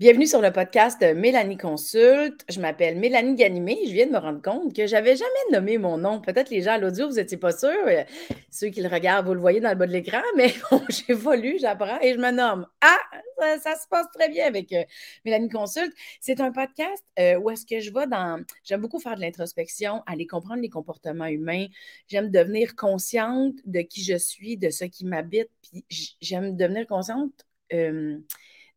Bienvenue sur le podcast Mélanie Consulte. Je m'appelle Mélanie Ganimé. Je viens de me rendre compte que j'avais jamais nommé mon nom. Peut-être les gens à l'audio, vous n'étiez pas sûrs. Ceux qui le regardent, vous le voyez dans le bas de l'écran, mais bon, j'évolue, j'apprends et je me nomme. Ah, ça, se passe très bien avec euh, Mélanie Consulte. C'est un podcast euh, où est-ce que je vais dans. J'aime beaucoup faire de l'introspection, aller comprendre les comportements humains. J'aime devenir consciente de qui je suis, de ce qui m'habite. Puis j'aime devenir consciente. Euh,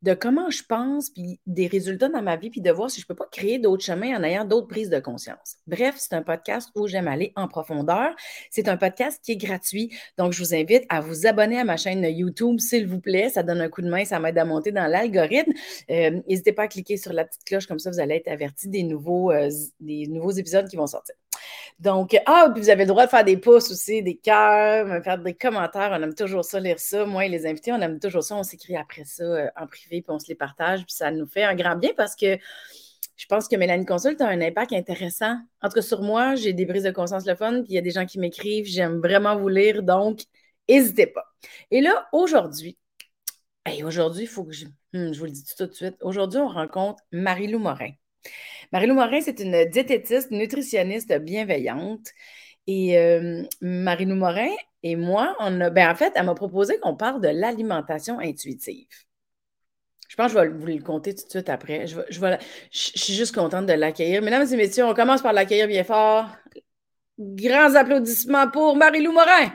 de comment je pense, puis des résultats dans ma vie, puis de voir si je ne peux pas créer d'autres chemins en ayant d'autres prises de conscience. Bref, c'est un podcast où j'aime aller en profondeur. C'est un podcast qui est gratuit. Donc, je vous invite à vous abonner à ma chaîne YouTube, s'il vous plaît. Ça donne un coup de main, ça m'aide à monter dans l'algorithme. Euh, n'hésitez pas à cliquer sur la petite cloche, comme ça, vous allez être averti des nouveaux, euh, des nouveaux épisodes qui vont sortir. Donc, ah, puis vous avez le droit de faire des pouces aussi, des cœurs, faire des commentaires. On aime toujours ça, lire ça. Moi et les invités, on aime toujours ça. On s'écrit après ça euh, en privé, puis on se les partage. Puis ça nous fait un grand bien parce que je pense que Mélanie Consulte a un impact intéressant. En tout cas, sur moi, j'ai des brises de conscience le fun, puis il y a des gens qui m'écrivent. J'aime vraiment vous lire, donc n'hésitez pas. Et là, aujourd'hui, aujourd'hui, il faut que je. Hmm, je vous le dis tout de suite. Aujourd'hui, on rencontre Marie-Lou Morin. Marie-Lou Morin, c'est une diététiste, nutritionniste bienveillante. Et euh, Marie-Lou Morin et moi, on a, ben en fait, elle m'a proposé qu'on parle de l'alimentation intuitive. Je pense que je vais vous le compter tout de suite après. Je, je, suis juste contente de l'accueillir. Mesdames et messieurs, on commence par l'accueillir bien fort. Grands applaudissements pour Marie-Lou Morin.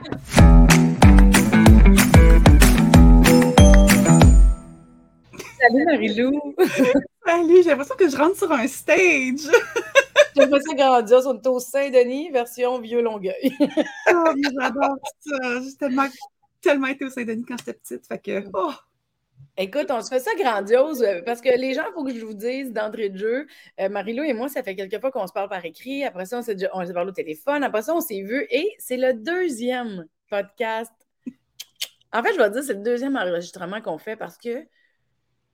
Salut Marie-Lou. Salut, j'ai l'impression que je rentre sur un stage. J'ai fait ça grandiose. On est au Saint-Denis, version vieux Longueuil. oh, j'adore ça. J'ai tellement, tellement été au Saint-Denis quand j'étais petite. Fait que, oh. Écoute, on se fait ça grandiose euh, parce que les gens, il faut que je vous dise d'entrée de jeu, euh, Marie-Lou et moi, ça fait quelques fois qu'on se parle par écrit. Après ça, on s'est, on parlé au téléphone. Après ça, on s'est vu et c'est le deuxième podcast. En fait, je vais dire, c'est le deuxième enregistrement qu'on fait parce que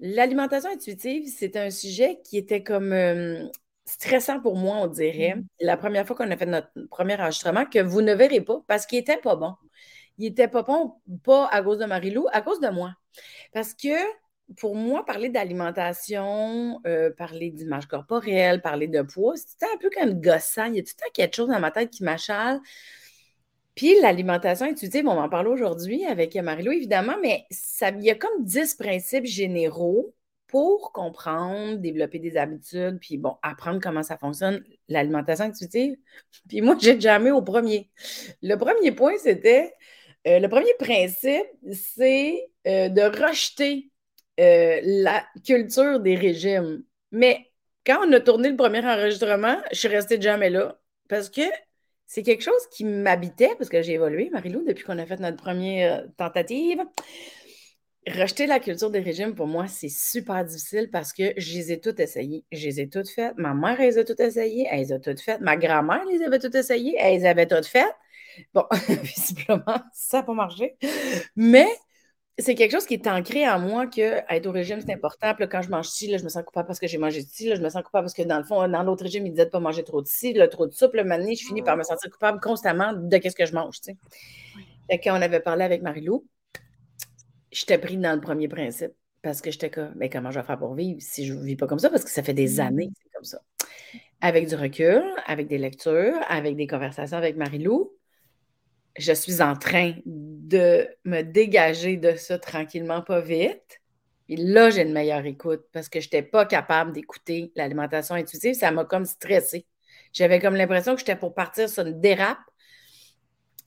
L'alimentation intuitive, c'est un sujet qui était comme euh, stressant pour moi, on dirait. Mm. La première fois qu'on a fait notre premier enregistrement, que vous ne verrez pas parce qu'il n'était pas bon. Il n'était pas bon, pas à cause de Marie-Lou, à cause de moi. Parce que pour moi, parler d'alimentation, euh, parler d'image corporelle, parler de poids, c'était un peu comme gossant. Il y a tout le temps quelque chose dans ma tête qui m'achale. Puis l'alimentation intuitive, on va en parler aujourd'hui avec Marie-Lou, évidemment, mais il y a comme 10 principes généraux pour comprendre, développer des habitudes, puis bon, apprendre comment ça fonctionne, l'alimentation intuitive. Puis moi, j'ai jamais au premier. Le premier point, c'était, euh, le premier principe, c'est euh, de rejeter euh, la culture des régimes. Mais quand on a tourné le premier enregistrement, je suis restée jamais là parce que c'est quelque chose qui m'habitait parce que j'ai évolué, Marilou, depuis qu'on a fait notre première euh, tentative. Rejeter la culture des régimes, pour moi, c'est super difficile parce que je les ai toutes essayées. Je les ai toutes faites. Ma mère, elle les a toutes essayées. Elle les a toutes faites. Ma grand-mère les avait toutes essayées. Elle les avait toutes faites. Bon, visiblement, ça n'a pas marché. Mais c'est quelque chose qui est ancré en moi que être au régime, c'est important. Puis là, quand je mange ci, là, je me sens coupable parce que j'ai mangé ci, là, je me sens coupable parce que dans le fond, dans l'autre régime, ils disaient de ne pas manger trop de ci, trop de soupe. Le matin, je finis par me sentir coupable constamment de ce que je mange. Tu sais. quand on avait parlé avec Marie-Lou, j'étais pris dans le premier principe parce que j'étais comme, mais comment je vais faire pour vivre si je ne vis pas comme ça? Parce que ça fait des années que c'est comme ça. Avec du recul, avec des lectures, avec des conversations avec Marie-Lou, je suis en train de me dégager de ça tranquillement, pas vite. Et là, j'ai une meilleure écoute parce que je n'étais pas capable d'écouter l'alimentation intuitive. Ça m'a comme stressé. J'avais comme l'impression que j'étais pour partir sur une dérape.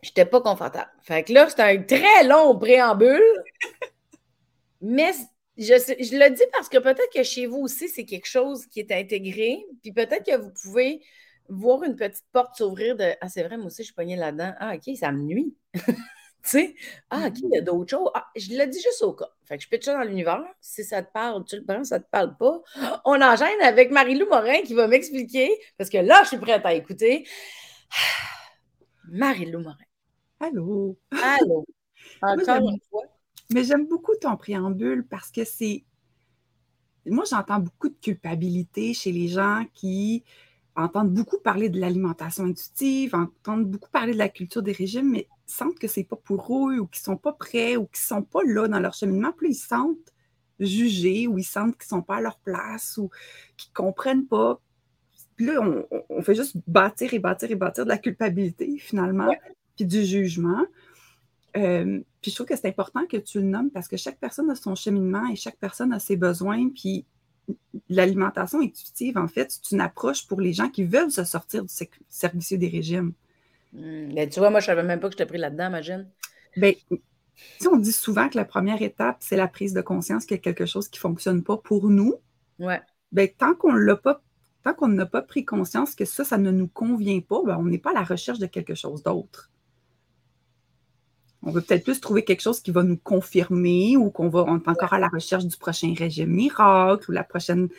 Je n'étais pas confortable. Fait que là, c'était un très long préambule. Mais je le dis parce que peut-être que chez vous aussi, c'est quelque chose qui est intégré. Puis peut-être que vous pouvez voir une petite porte s'ouvrir de Ah, c'est vrai, moi aussi, je suis pognée là-dedans. Ah, OK, ça me nuit. tu sais, ah, OK, il y a d'autres choses. Ah, je l'ai dit juste au cas. Fait que je pitch ça dans l'univers. Si ça te parle, tu le prends, ça te parle pas. On enchaîne avec Marie-Lou Morin qui va m'expliquer, parce que là, je suis prête à écouter. Marie-Lou Morin. Allô? Allô? Encore une fois. Mais j'aime beaucoup ton préambule parce que c'est. Moi, j'entends beaucoup de culpabilité chez les gens qui entendent beaucoup parler de l'alimentation intuitive, entendent beaucoup parler de la culture des régimes, mais sentent que c'est pas pour eux ou qu'ils sont pas prêts ou qu'ils sont pas là dans leur cheminement. Plus ils sentent jugés ou ils sentent qu'ils ne sont pas à leur place ou qu'ils ne comprennent pas. Puis là, on, fait juste bâtir et bâtir et bâtir de la culpabilité, finalement, puis du jugement. Euh, puis je trouve que c'est important que tu le nommes parce que chaque personne a son cheminement et chaque personne a ses besoins. Puis l'alimentation intuitive, en fait, c'est une approche pour les gens qui veulent se sortir du service des régimes. Hmm. Ben, tu vois, moi, je ne savais même pas que je t'ai pris là-dedans, imagine. Bien, on dit souvent que la première étape, c'est la prise de conscience qu'il y a quelque chose qui ne fonctionne pas pour nous. Ouais. Bien, tant qu'on l'a pas, tant qu'on n'a pas pris conscience que ça, ça ne nous convient pas, bien, on n'est pas à la recherche de quelque chose d'autre. On veut peut-être plus trouver quelque chose qui va nous confirmer ou qu'on va, on est encore à la recherche du prochain régime miracle ou la prochaine,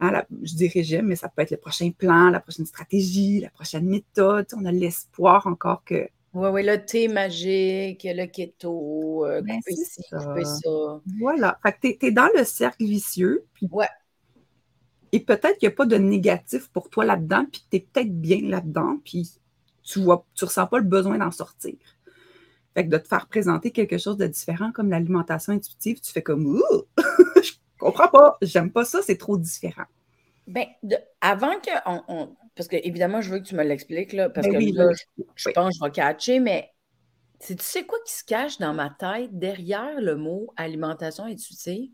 hein, je dis régime, mais ça peut être le prochain plan, la prochaine stratégie, la prochaine méthode. On a l'espoir encore que. Oui, oui, le thé magique, le keto, euh, ben, ci, ça. Voilà. Fait que tu es, dans le cercle vicieux. Puis... Ouais. Et peut-être qu'il n'y a pas de négatif pour toi là-dedans, puis tu es peut-être bien là-dedans, puis tu vois, tu ressens pas le besoin d'en sortir. Fait que de te faire présenter quelque chose de différent comme l'alimentation intuitive, tu fais comme Ouh! je comprends pas, j'aime pas ça, c'est trop différent. Bien, avant que on, Parce que évidemment, je veux que tu me l'expliques, là, parce ben que là, je, pense que je vais catcher, mais tu sais quoi qui se cache dans ma tête derrière le mot alimentation intuitive?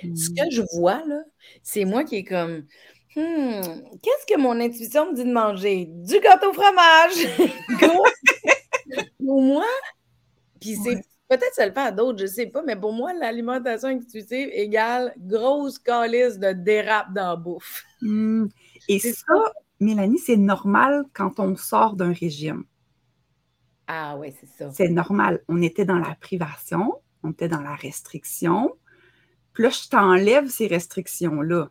Ce hmm. que je vois, là, c'est moi qui est comme Hmm, qu'est-ce que mon intuition me dit de manger? Du gâteau fromage! Pour moi, puis c'est peut-être ça le fait à d'autres, je sais pas, mais pour moi, l'alimentation intuitive égale grosse calice de dérape dans la bouffe. Hmm. Et ça, Mélanie, c'est normal quand on sort d'un régime. Ah oui, c'est ça. C'est normal. On était dans la privation, on était dans la restriction. Puis là, je t'enlève ces restrictions-là.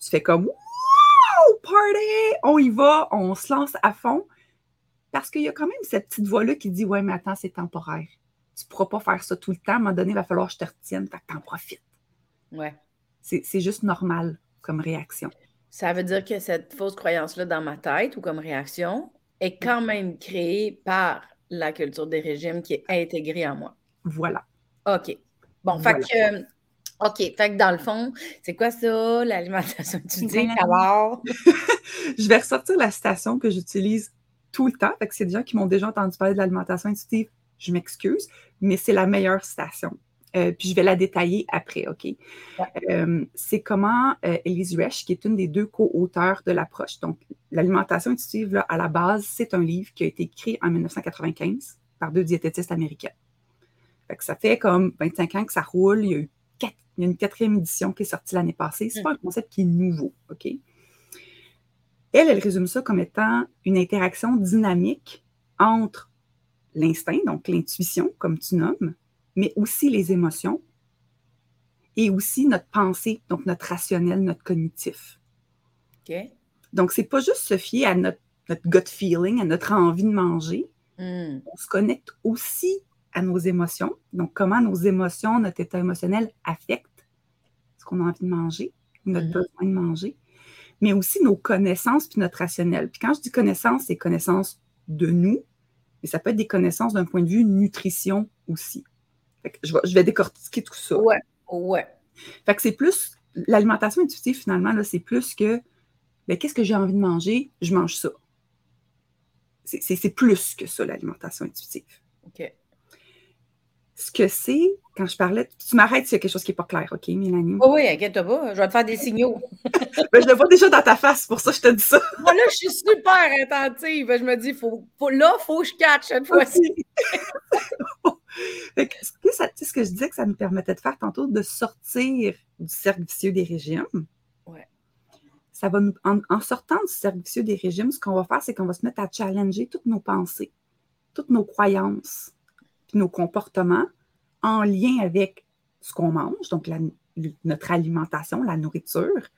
Tu fais comme Wow, party! On y va, on se lance à fond. Parce qu'il y a quand même cette petite voix-là qui dit Ouais, mais attends, c'est temporaire. Tu ne pourras pas faire ça tout le temps. À un moment donné, il va falloir que je te retienne. Fait que t'en profites. Ouais. C'est juste normal comme réaction. Ça veut dire que cette fausse croyance-là dans ma tête ou comme réaction est quand même créée par la culture des régimes qui est intégrée en moi. Voilà. OK. Bon, fait que. OK. Fait que dans le fond, c'est quoi ça, l'alimentation intuitive? je vais ressortir la citation que j'utilise tout le temps. Fait que c'est des gens qui m'ont déjà entendu parler de l'alimentation intuitive, je m'excuse, mais c'est la meilleure citation. Euh, puis je vais la détailler après, OK? Euh, c'est comment euh, Elise Resch, qui est une des deux co-auteurs de l'approche. Donc, l'alimentation intuitive, là, à la base, c'est un livre qui a été écrit en 1995 par deux diététistes américains. Fait que ça fait comme 25 ans que ça roule. Il y a eu il y a une quatrième édition qui est sortie l'année passée. C'est pas un concept qui est nouveau, OK? Elle, elle résume ça comme étant une interaction dynamique entre l'instinct, donc l'intuition, comme tu nommes, mais aussi les émotions et aussi notre pensée, donc notre rationnel, notre cognitif. OK. Donc, c'est pas juste se fier à notre, gut feeling, à notre envie de manger. Hmm. On se connecte aussi à nos émotions. Donc, comment nos émotions, notre état émotionnel affectent ce qu'on a envie de manger, notre hmm. besoin de manger mais aussi nos connaissances puis notre rationnel. Puis quand je dis connaissances, c'est connaissances de nous, mais ça peut être des connaissances d'un point de vue nutrition aussi. je, vais, décortiquer tout ça. Ouais, ouais. Fait que c'est plus, l'alimentation intuitive finalement, là, c'est plus que, ben, qu'est-ce que j'ai envie de manger? Je mange ça. C'est plus que ça, l'alimentation intuitive. OK ce que c'est, quand je parlais, tu m'arrêtes s'il y a quelque chose qui n'est pas clair, OK, Mélanie? Oh oui, inquiète-toi pas, je vais te faire des signaux. Ben, je le vois déjà dans ta face, pour ça je te dis ça. Moi, là, je suis super attentive. Je me dis, faut, là, il faut que je catch cette fois-ci. ce, que ça, ce que je disais que ça nous permettait de faire tantôt, de sortir du cercle vicieux des régimes. Ouais. Ça va nous, en, sortant du cercle vicieux des régimes, ce qu'on va faire, c'est qu'on va se mettre à challenger toutes nos pensées, toutes nos croyances nos comportements en lien avec ce qu'on mange, donc notre alimentation, la nourriture,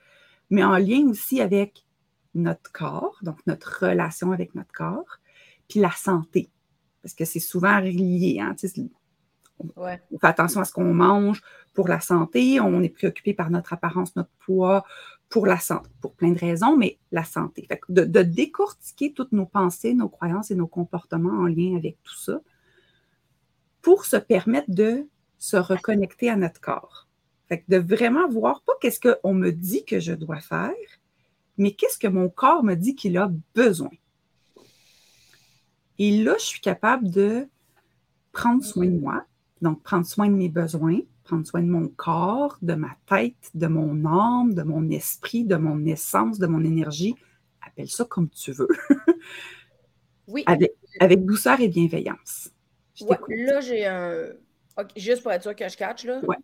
mais en lien aussi avec notre corps, donc notre relation avec notre corps, puis la santé, parce que c'est souvent relié. Hein, on, fait attention à ce qu'on mange pour la santé, on est préoccupé par notre apparence, notre poids, pour la santé, pour plein de raisons, mais la santé. de, de décortiquer toutes nos pensées, nos croyances et nos comportements en lien avec tout ça, pour se permettre de se reconnecter à notre corps. Fait que de vraiment voir pas qu'est-ce qu'on me dit que je dois faire, mais qu'est-ce que mon corps me dit qu'il a besoin. Et là, je suis capable de prendre soin de moi, donc prendre soin de mes besoins, prendre soin de mon corps, de ma tête, de mon âme, de mon esprit, de mon essence, de mon énergie. Appelle ça comme tu veux. oui. Avec, douceur et bienveillance. Là, j'ai un. juste pour être sûr que je catch, là. Ouais.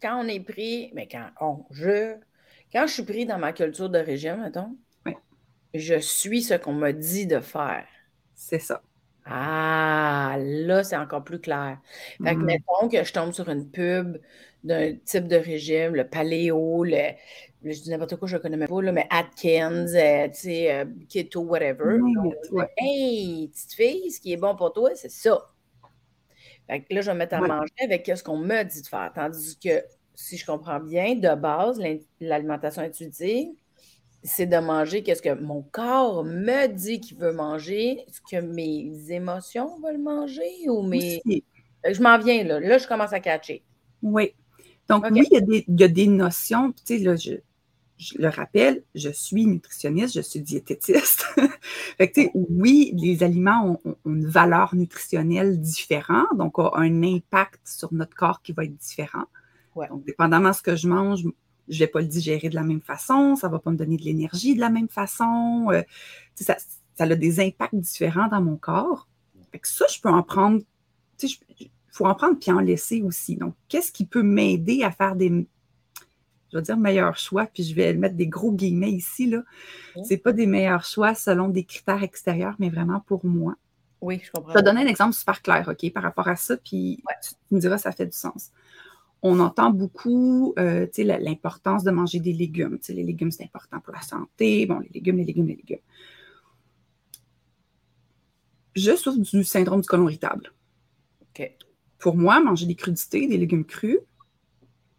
Quand on est pris, mais quand on, je, quand je suis pris dans ma culture de régime, mettons, je suis ce qu'on m'a dit de faire. C'est ça. Ah, là, c'est encore plus clair. Fait que, mm. mettons que je tombe sur une pub d'un type de régime, le paléo, le, je dis n'importe quoi, je ne connais même pas, mais Atkins, euh, tu sais, euh, keto, whatever. Hey, petite fille, ce qui est bon pour toi, c'est ça. Fait que là, je vais me mettre à manger avec ce qu'on m'a dit de faire. Tandis que, si je comprends bien, de base, l'alimentation intuitive, c'est de manger qu'est-ce que mon corps me dit qu'il veut manger, ce que mes émotions veulent manger ou mes. Je m'en viens là. Là, je commence à catcher. Oui. Donc, oui, il y, a des, notions. Tu sais, là, je, le rappelle, je suis nutritionniste, je suis diététiste. fait que, tu sais, oui, les aliments ont, une valeur nutritionnelle différente, donc ont un impact sur notre corps qui va être différent. Donc, dépendamment de ce que je mange, je ne vais pas le digérer de la même façon, ça ne va pas me donner de l'énergie de la même façon. Euh, ça, ça, a des impacts différents dans mon corps. ça, je peux en prendre, il faut en prendre puis en laisser aussi. Donc, qu'est-ce qui peut m'aider à faire des, je vais dire meilleurs choix, puis je vais mettre des gros guillemets ici, là. C'est pas des meilleurs choix selon des critères extérieurs, mais vraiment pour moi. Oui, je comprends. Je vais donner un exemple super clair, OK, par rapport à ça, puis tu me diras ça fait du sens on entend beaucoup euh, l'importance de manger des légumes. les légumes, c'est important pour la santé. Bon, les légumes, les légumes, les légumes. Je souffre du syndrome du côlon irritable. Pour moi, manger des crudités, des légumes crus,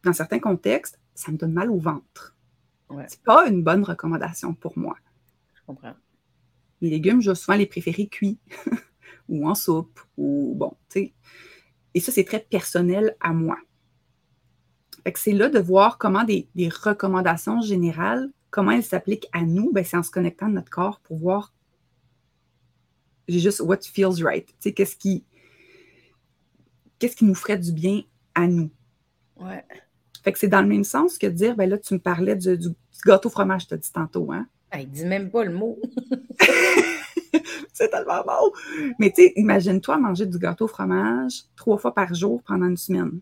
dans certains contextes, ça me donne mal au ventre. Ouais. C'est pas une bonne recommandation pour moi. Je comprends. Les légumes, je vais souvent les préférer cuits ou en soupe ou bon, tu sais. Et ça, c'est très personnel à moi c'est là de voir comment des, recommandations générales, comment elles s'appliquent à nous, ben, c'est en se connectant à notre corps pour voir j'ai juste what feels right. Tu sais, qu'est-ce qui, qu'est-ce qui nous ferait du bien à nous. Ouais. Fait que c'est dans le même sens que de dire, ben là, tu me parlais du, gâteau fromage, tu as dit tantôt, hein? Hey, dis même pas le mot. c'est tellement bon. Mais tu sais, imagine-toi manger du gâteau fromage trois fois par jour pendant une semaine.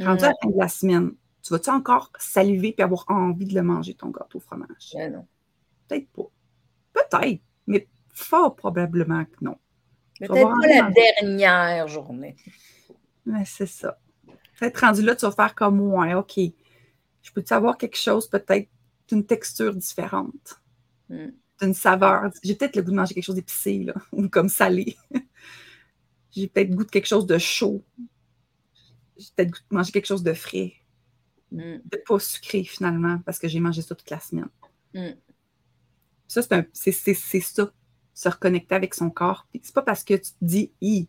Rendu à la fin de la semaine, tu vas-tu encore saliver et avoir envie de le manger, ton gâteau au fromage? Ben non. Peut-être pas. Peut-être, mais fort probablement que non. Peut-être pas la dernière journée. Mais c'est ça. Peut-être rendu là, tu vas faire comme moi. OK. Je peux-tu avoir quelque chose peut-être d'une texture différente? Hmm. D'une saveur. J'ai peut-être le goût de manger quelque chose d'épicé, là, ou comme salé. J'ai peut-être le goût de quelque chose de chaud j'ai peut-être manger quelque chose de frais, mm. de pas sucré finalement, parce que j'ai mangé ça toute la semaine. Mm. Ça, c'est ça, se reconnecter avec son corps. C'est pas parce que tu te dis, hi,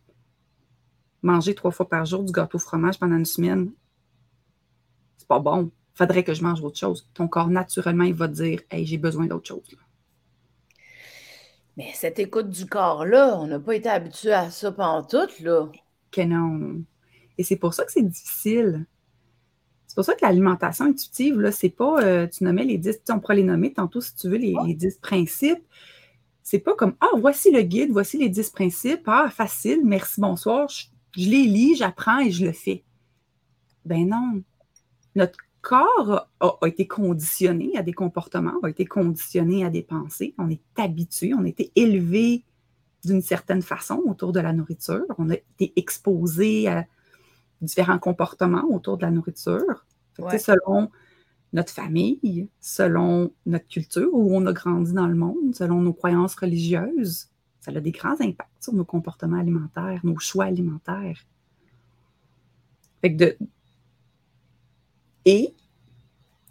manger trois fois par jour du gâteau au fromage pendant une semaine, c'est pas bon. Faudrait que je mange autre chose. Ton corps, naturellement, il va te dire, hey, j'ai besoin d'autre chose. Mais cette écoute du corps-là, on n'a pas été habitué à ça pendant tout, là. Que non. Et c'est pour ça que c'est difficile. C'est pour ça que l'alimentation intuitive, là, c'est pas, euh, tu nommais les 10, on pourra les nommer tantôt si tu veux, les, 10 principes. C'est pas comme, ah, voici le guide, voici les 10 principes, ah, facile, merci, bonsoir, je, les lis, j'apprends et je le fais. Ben non. Notre corps a, a, été conditionné à des comportements, a été conditionné à des pensées. On est habitué, on a été élevé d'une certaine façon autour de la nourriture. On a été exposé à différents comportements autour de la nourriture. Selon notre famille, selon notre culture, où on a grandi dans le monde, selon nos croyances religieuses, ça a des grands impacts sur nos comportements alimentaires, nos choix alimentaires. de... Et,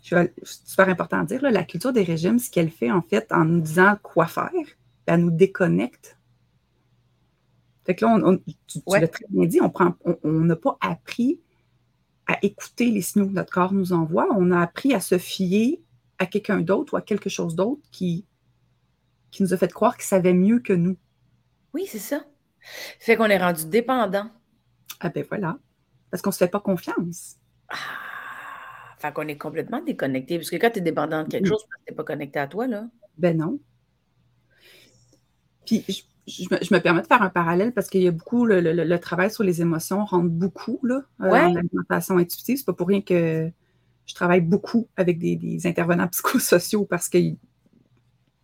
c'est super important à dire, la culture des régimes, ce qu'elle fait en fait en nous disant quoi faire, elle nous déconnecte fait que là, tu, l'as très bien dit, on n'a pas appris à écouter les signaux que notre corps nous envoie. On a appris à se fier à quelqu'un d'autre ou à quelque chose d'autre qui, qui nous a fait croire qu'il savait mieux que nous. Oui, c'est ça. Fait qu'on est rendu dépendant. Ah ben voilà. Parce qu'on ne se fait pas confiance. Ah, fait qu'on est complètement déconnecté. Parce que quand tu es dépendant de quelque chose, tu n'es pas connecté à toi, là. Ben non. Puis je, me, permets de faire un parallèle parce qu'il y a beaucoup, le, travail sur les émotions rentre beaucoup là, euh, en alimentation intuitive. C'est pas pour rien que je travaille beaucoup avec des, intervenants psychosociaux parce qu'il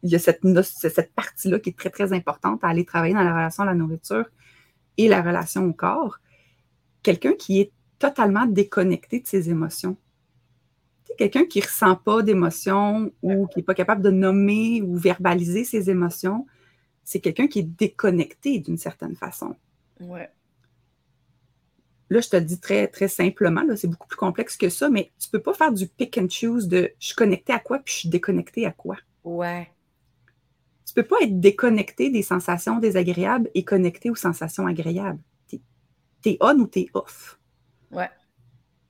y a cette, cette partie-là qui est très, très importante à aller travailler dans la relation à la nourriture et la relation au corps. Quelqu'un qui est totalement déconnecté de ses émotions. Quelqu'un qui ne ressent pas d'émotions ou qui n'est pas capable de nommer ou verbaliser ses émotions, c'est quelqu'un qui est déconnecté d'une certaine façon. Ouais. Là, je te le dis très, très simplement, c'est beaucoup plus complexe que ça, mais tu ne peux pas faire du pick and choose de je suis connecté à quoi puis je suis déconnecté à quoi. Ouais. Tu ne peux pas être déconnecté des sensations désagréables et connecté aux sensations agréables. Tu es, on ou tu es off. Ouais.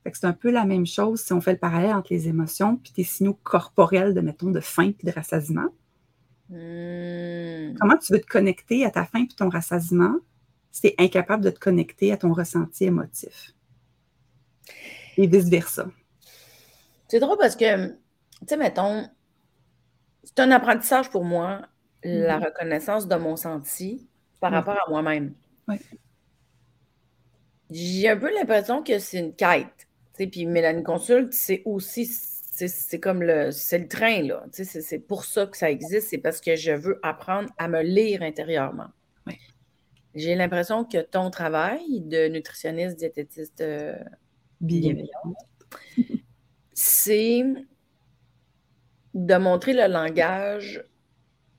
c'est un peu la même chose si on fait le parallèle entre les émotions puis tes signaux corporels de, mettons, de faim et de rassasiement. Hmm. Comment tu veux te connecter à ta faim et ton rassasiement? Si tu es incapable de te connecter à ton ressenti émotif? Et vice-versa. C'est drôle parce que, tu sais, mettons, c'est un apprentissage pour moi, la mm-hmm. reconnaissance de mon senti par rapport à moi-même. J'ai un peu l'impression que c'est une quête. Puis Mélanie Consulte, c'est aussi c'est comme le, c'est le train, là. C'est pour ça que ça existe, c'est parce que je veux apprendre à me lire intérieurement. J'ai l'impression que ton travail de nutritionniste, diététiste euh, bienveillante, c'est de montrer le langage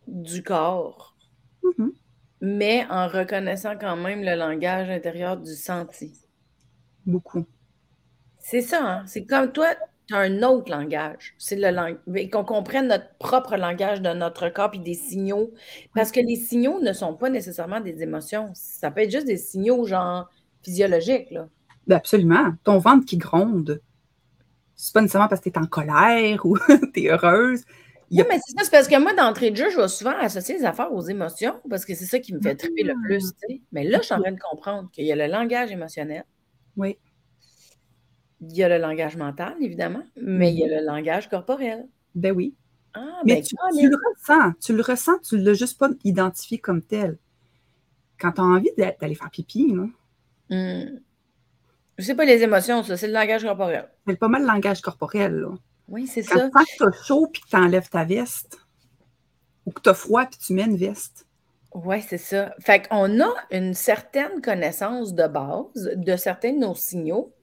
du corps, mm-hmm. mais en reconnaissant quand même le langage intérieur du senti. Beaucoup. C'est ça, hein? c'est comme toi, un autre langage. C'est le langage. Qu'on comprenne notre propre langage de notre corps et des signaux. Parce que les signaux ne sont pas nécessairement des émotions. Ça peut être juste des signaux, genre, physiologiques. Là. Ben, absolument. Ton ventre qui gronde. C'est pas nécessairement parce que tu es en colère ou tu es heureuse. Oui, mais c'est ça, c'est parce que moi, d'entrée de jeu, je vais souvent associer les affaires aux émotions parce que c'est ça qui me fait triper le plus. Ah. Mais là, je suis en train de comprendre qu'il y a le langage émotionnel. Oui. Il y a le langage mental, évidemment, mais il y a mm-hmm. le langage corporel. Ben oui. Ah, mais ben, tu, le ressens, tu le ressens, tu ne l'as juste pas identifié comme tel. Quand tu as envie d'aller faire pipi. Hmm. Je sais pas les émotions, ça, c'est le langage corporel. C'est pas mal le langage corporel, là. Oui, c'est ça. Quand tu as chaud puis que tu enlèves ta veste, ou que tu as froid puis tu mets une veste. Oui, c'est ça. Fait qu'on a une certaine connaissance de base de certains de nos signaux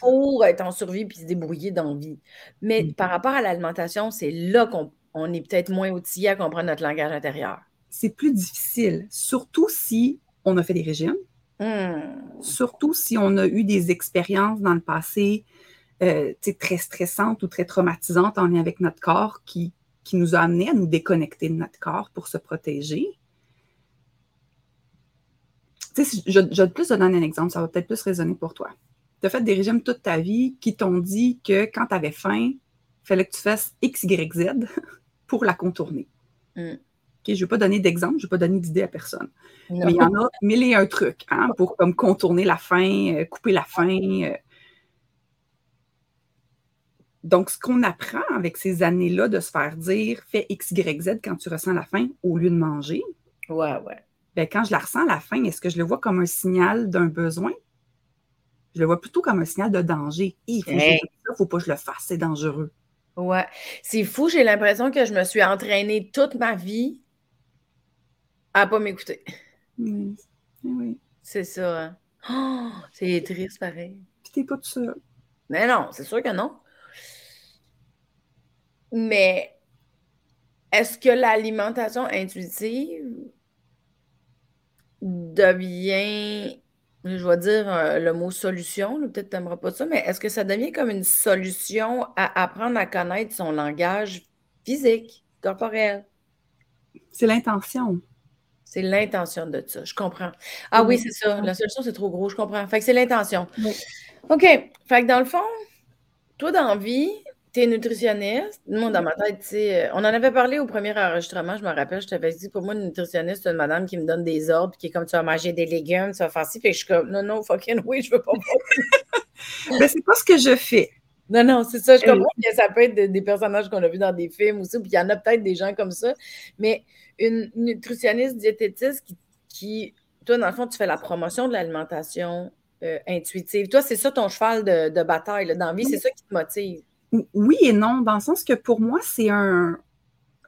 pour être en survie puis se débrouiller dans la vie. Mais par rapport à l'alimentation, c'est là qu'on est peut-être moins outillé à comprendre notre langage intérieur. C'est plus difficile, surtout si on a fait des régimes, hmm. surtout si on a eu des expériences dans le passé euh, très stressantes ou très traumatisantes en lien avec notre corps qui, qui nous a amené à nous déconnecter de notre corps pour se protéger. je, je vais plus te donner un exemple, ça va peut-être plus résonner pour toi tu as fait des régimes toute ta vie qui t'ont dit que quand tu avais faim, il fallait que tu fasses X, Y, Z pour la contourner. Mm. je ne vais pas donner d'exemple, je ne vais pas donner d'idée à personne. Mais il y en a mille et un trucs hein, pour comme contourner la faim, euh, couper la faim. Euh. Donc, ce qu'on apprend avec ces années-là de se faire dire fais X, Y, Z quand tu ressens la faim au lieu de manger. Ouais, ouais. Ben, quand je la ressens, la faim, est-ce que je le vois comme un signal d'un besoin? Je le vois plutôt comme un signal de danger. Il faut, faut pas que je le fasse, c'est dangereux. Ouais. C'est fou, j'ai l'impression que je me suis entraînée toute ma vie à pas m'écouter. Oui. oui. C'est ça. Hein. Oh, c'est triste pareil. Puis t'es pas tout seul. Mais non, c'est sûr que non. Mais est-ce que l'alimentation intuitive devient je vais dire euh, le mot solution, peut-être que tu n'aimeras pas ça, mais est-ce que ça devient comme une solution à apprendre à connaître son langage physique, corporel? C'est l'intention. C'est l'intention de ça, je comprends. Ah oui, c'est ça. La solution, c'est trop gros, je comprends. Fait que c'est l'intention. OK. Fait que dans le fond, toi, dans vie, tu es nutritionniste. Moi, dans ma tête, tu sais, on en avait parlé au premier enregistrement, je me rappelle, je t'avais dit, pour moi, une nutritionniste, c'est une madame qui me donne des ordres, qui est comme, tu vas manger des légumes, tu vas faire ci. Que je suis comme, non, non, fucking oui, je veux pas Ben, c'est pas ce que je fais. Non, non, c'est ça. Je comprends que ça peut être des, personnages qu'on a vus dans des films aussi, puis il y en a peut-être des gens comme ça. Mais une nutritionniste diététiste qui, toi, dans le fond, tu fais la promotion de l'alimentation euh, intuitive. Toi, c'est ça ton cheval de, bataille dans la vie, c'est ça qui te motive. Oui et non, dans le sens que pour moi, c'est un.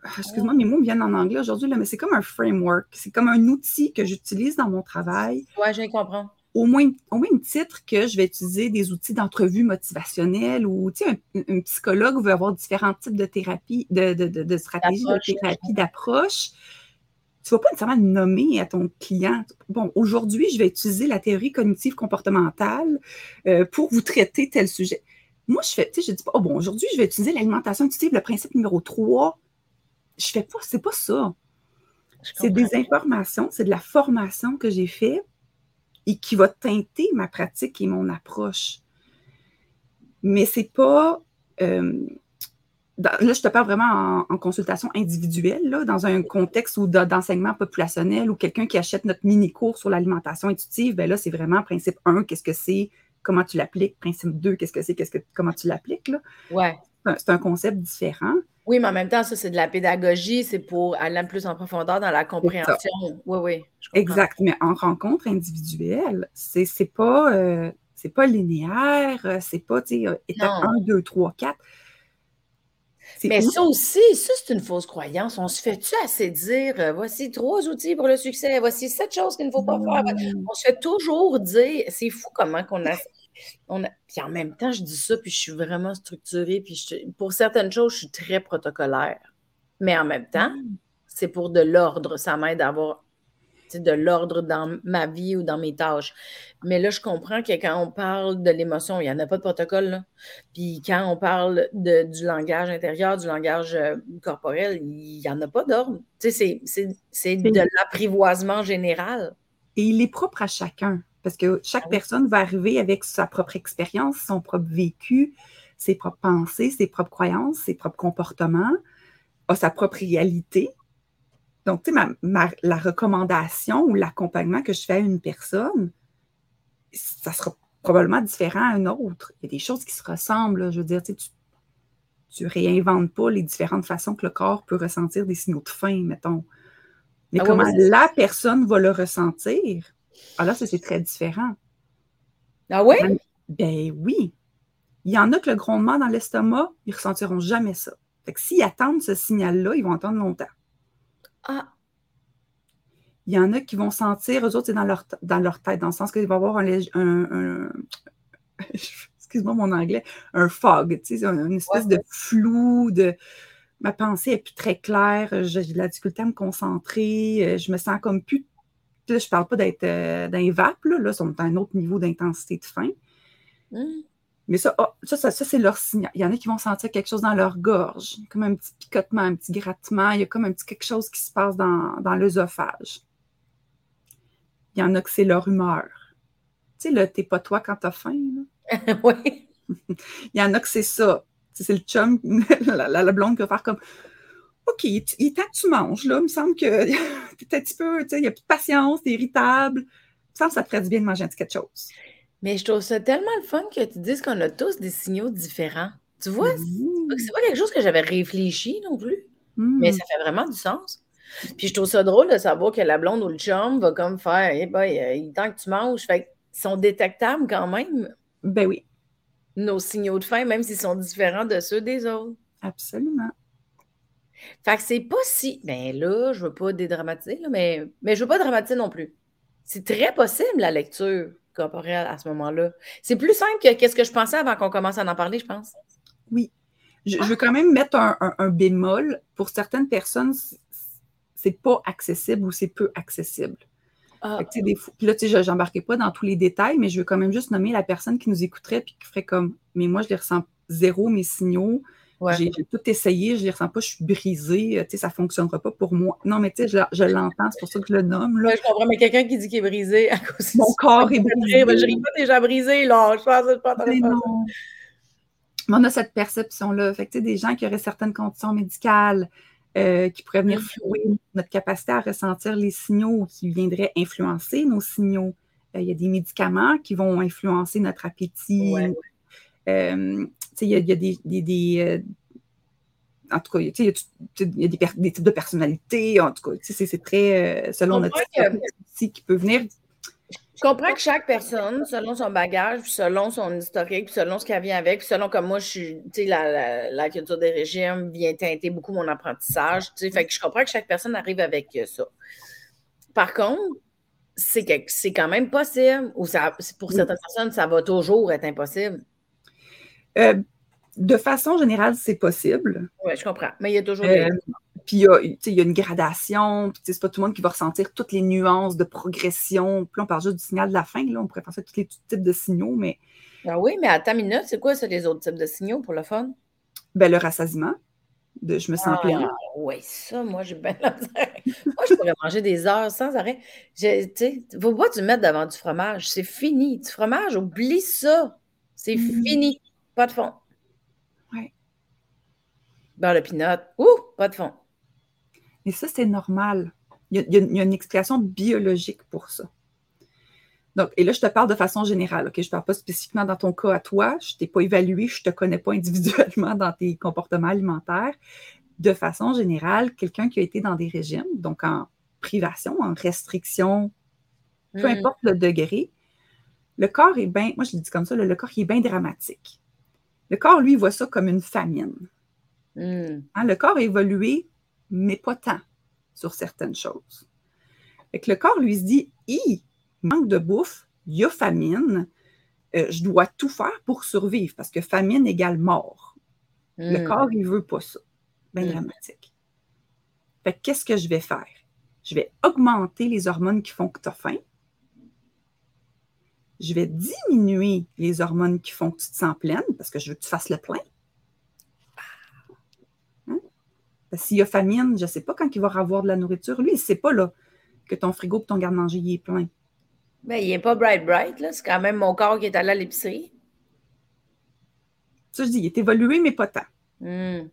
Ah, excuse-moi, mes mots viennent en anglais aujourd'hui, mais c'est comme un framework. C'est comme un outil que j'utilise dans mon travail. Oui, je comprends au moins, au moins titre que je vais utiliser des outils d'entrevue motivationnelle ou un, un, psychologue veut avoir différents types de thérapie, de, de, de, stratégies de thérapie, d'approche. Tu ne vas pas nécessairement nommer à ton client. Bon, aujourd'hui, je vais utiliser la théorie cognitive comportementale euh, pour vous traiter tel sujet. Moi, je fais, tu sais, je dis pas, oh bon, aujourd'hui, je vais utiliser l'alimentation intuitive, le principe numéro 3. Je fais pas, c'est pas ça. C'est des informations, c'est de la formation que j'ai fait et qui va teinter ma pratique et mon approche. Mais c'est pas. Euh, là, je te parle vraiment en, consultation individuelle, là, dans un contexte d'enseignement populationnel ou quelqu'un qui achète notre mini-cours sur l'alimentation intuitive, ben là, c'est vraiment principe 1, qu'est-ce que c'est, comment tu l'appliques, principe 2, qu'est-ce que c'est, qu'est-ce que, comment tu l'appliques. Là. Ouais. C'est un, concept différent. Oui, mais en même temps, ça, c'est de la pédagogie, c'est pour aller plus en profondeur dans la compréhension. Oui, oui. Exact. Mais en rencontre individuelle, c'est pas, euh, pas linéaire, c'est pas, tu sais, euh, étape 1, 2, 3, 4. Mais ça aussi, ça, c'est une fausse croyance. On se fait-tu assez dire, voici trois outils pour le succès, voici sept choses qu'il ne faut pas faire? On se fait toujours dire, c'est fou comment qu'on a puis en même temps, je dis ça, puis je suis vraiment structurée, puis pour certaines choses, je suis très protocolaire. Mais en même temps, mm. c'est pour de l'ordre. Ça m'aide à avoir de l'ordre dans ma vie ou dans mes tâches. Mais là, je comprends que quand on parle de l'émotion, il n'y en a pas de protocole. Là. Puis quand on parle de, du langage intérieur, du langage euh, corporel, il n'y en a pas d'ordre. Tu sais, c'est de l'apprivoisement général. Et il est propre à chacun. Parce que chaque ah personne va arriver avec sa propre expérience, son propre vécu, ses propres pensées, ses propres croyances, ses propres comportements, a sa propre réalité. Donc, tu sais, la recommandation ou l'accompagnement que je fais à une personne, ça sera probablement différent à un autre. Il y a des choses qui se ressemblent. Je veux dire, tu tu réinventes pas les différentes façons que le corps peut ressentir des signaux de faim, mettons. Mais ah comment la personne va le ressentir, alors, ah, ça, c'est très différent. Ah oui? Ben oui. Il y en a que le grondement dans l'estomac, ils ne ressentiront jamais ça. Fait que s'ils attendent ce signal-là, ils vont attendre longtemps. Ah. Il y en a qui vont sentir, eux autres, c'est dans leur, dans leur tête, dans le sens qu'il va y avoir un, un, excuse-moi mon anglais, un fog, tu sais, une espèce de flou, de ma pensée est plus très claire, j'ai de la difficulté à me concentrer, je me sens comme plus je ne parle pas d'être euh, d'un vape, là, là, sont à un autre niveau d'intensité de faim. Mmh. Mais oh, ça, ça, ça, c'est leur signal. Il y en a qui vont sentir quelque chose dans leur gorge, comme un petit picotement, un petit grattement. Il y a comme un petit quelque chose qui se passe dans, dans l'œsophage. Il y en a que c'est leur humeur. Tu sais, le t'es pas toi quand t'as faim. oui. Il y en a que c'est ça. C'est le chum, la, la, blonde qui va faire comme OK, il est temps que tu manges, là. Il me semble que peut-être un petit peu, tu sais, il n'y a plus de patience, t'es irritable. Il me semble que ça te ferait du bien de manger un petit quelque chose. Mais je trouve ça tellement le fun que tu dises qu'on a tous des signaux différents. Tu vois, mmh. c'est pas quelque chose que j'avais réfléchi non plus. Mais mmh. ça fait vraiment du sens. Puis je trouve ça drôle de savoir que la blonde ou le chum va comme faire boy, euh, il temps que tu manges. Fait qu'ils sont détectables quand même. Ben oui. Nos signaux de faim, même s'ils sont différents de ceux des autres. Absolument. Fait que c'est pas si. Ben là, je veux pas dédramatiser, mais, mais je veux pas dramatiser non plus. C'est très possible, la lecture corporelle à ce moment-là. C'est plus simple que qu'est-ce que je pensais avant qu'on commence à en parler, je pense. Oui. Je, veux quand même mettre un, bémol. Pour certaines personnes, c'est pas accessible ou c'est peu accessible. Ah. des puis là, tu sais, j'embarquais pas dans tous les détails, mais je veux quand même juste nommer la personne qui nous écouterait puis qui ferait comme, mais moi, je les ressens zéro, mes signaux. J'ai tout essayé, je ne les ressens pas, je suis brisée, tu sais, ça ne fonctionnera pas pour moi. Non, mais tu sais, je, l'entends, c'est pour ça que je le nomme. Là. je comprends, mais quelqu'un qui dit qu'il est brisé à cause Mon corps est brisé. Je ne ris pas déjà brisé, là. Je pense que pas mais non. Mais on a cette perception-là. Fait que, des gens qui auraient certaines conditions médicales, euh, qui pourraient venir flouer notre capacité à ressentir les signaux qui viendraient influencer nos signaux. Euh, il y a des médicaments qui vont influencer notre appétit. Euh, il y a, des, en tout cas, il y a, des, types de personnalités. En tout cas, c'est très selon notre qui peut venir je comprends que chaque personne, selon son bagage, selon son historique, selon ce qu'elle vient avec, selon comme moi, je suis, tu sais, la, la, culture des régimes vient teinter beaucoup mon apprentissage. Tu sais, fait que je comprends que chaque personne arrive avec ça. Par contre, c'est c'est quand même possible, ou ça, pour certaines personnes, ça va toujours être impossible. Euh, de façon générale, c'est possible. Oui, je comprends. Mais il y a toujours des... Euh, puis il y, a une gradation, puis c'est pas tout le monde qui va ressentir toutes les nuances de progression. Puis on parle juste du signal de la fin, là, on pourrait penser à tous les types de signaux, mais. Ah oui, mais à ta minute, c'est quoi ça, les autres types de signaux pour le fun? Ben, le rassasiement. De, je me sens ah, plein. Oui, ça, moi, j'ai bien Moi, je pourrais manger des heures sans arrêt. Tu sais, faut pas tu mettre devant du fromage. C'est fini. Du fromage, oublie ça. C'est mm-hmm. fini. Pas de fond. Oui. Dans le pinot, ouh, pas de fond. Et ça, c'est normal. Il y, a, une explication biologique pour ça. Donc, et là, je te parle de façon générale, OK? Je ne parle pas spécifiquement dans ton cas à toi. Je ne t'ai pas évalué, je ne te connais pas individuellement dans tes comportements alimentaires. De façon générale, quelqu'un qui a été dans des régimes, donc en privation, en restriction, peu mm. importe le degré, le corps est bien, moi je le dis comme ça, le, corps est bien dramatique. Le corps, lui, voit ça comme une famine. Mm. Hein, le corps a évolué mais pas tant sur certaines choses. Fait que le corps lui se dit il manque de bouffe, il y a famine, euh, je dois tout faire pour survivre parce que famine égale mort. Le hmm. corps, il veut pas ça. Bien hmm. dramatique. Fait qu'est-ce que je vais faire? Je vais augmenter les hormones qui font que tu as faim. Je vais diminuer les hormones qui font que tu te sens pleine parce que je veux que tu fasses le plein. S'il y a famine, je ne sais pas quand il va avoir de la nourriture. Lui, il ne sait pas là, que ton frigo et ton garde-manger est plein. Ben, il n'est pas bright bright, là. C'est quand même mon corps qui est allé à l'épicerie. Ça, je dis, il est évolué, mais pas tant. Hmm.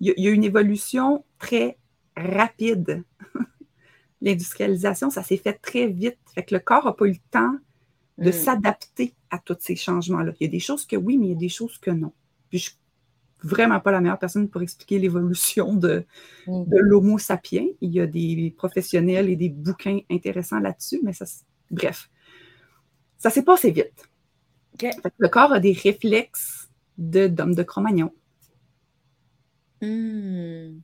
Il, y a, une évolution très rapide. L'industrialisation, ça s'est fait très vite. Fait que le corps n'a pas eu le temps de hmm. s'adapter à tous ces changements-là. Il y a des choses que oui, mais il y a des choses que non. Puis je vraiment pas la meilleure personne pour expliquer l'évolution de, mm. l'Homo sapiens. Il y a des professionnels et des bouquins intéressants là-dessus, mais ça, bref, ça s'est passé vite. Le corps a des réflexes d'homme de, Cro-Magnon. Mm.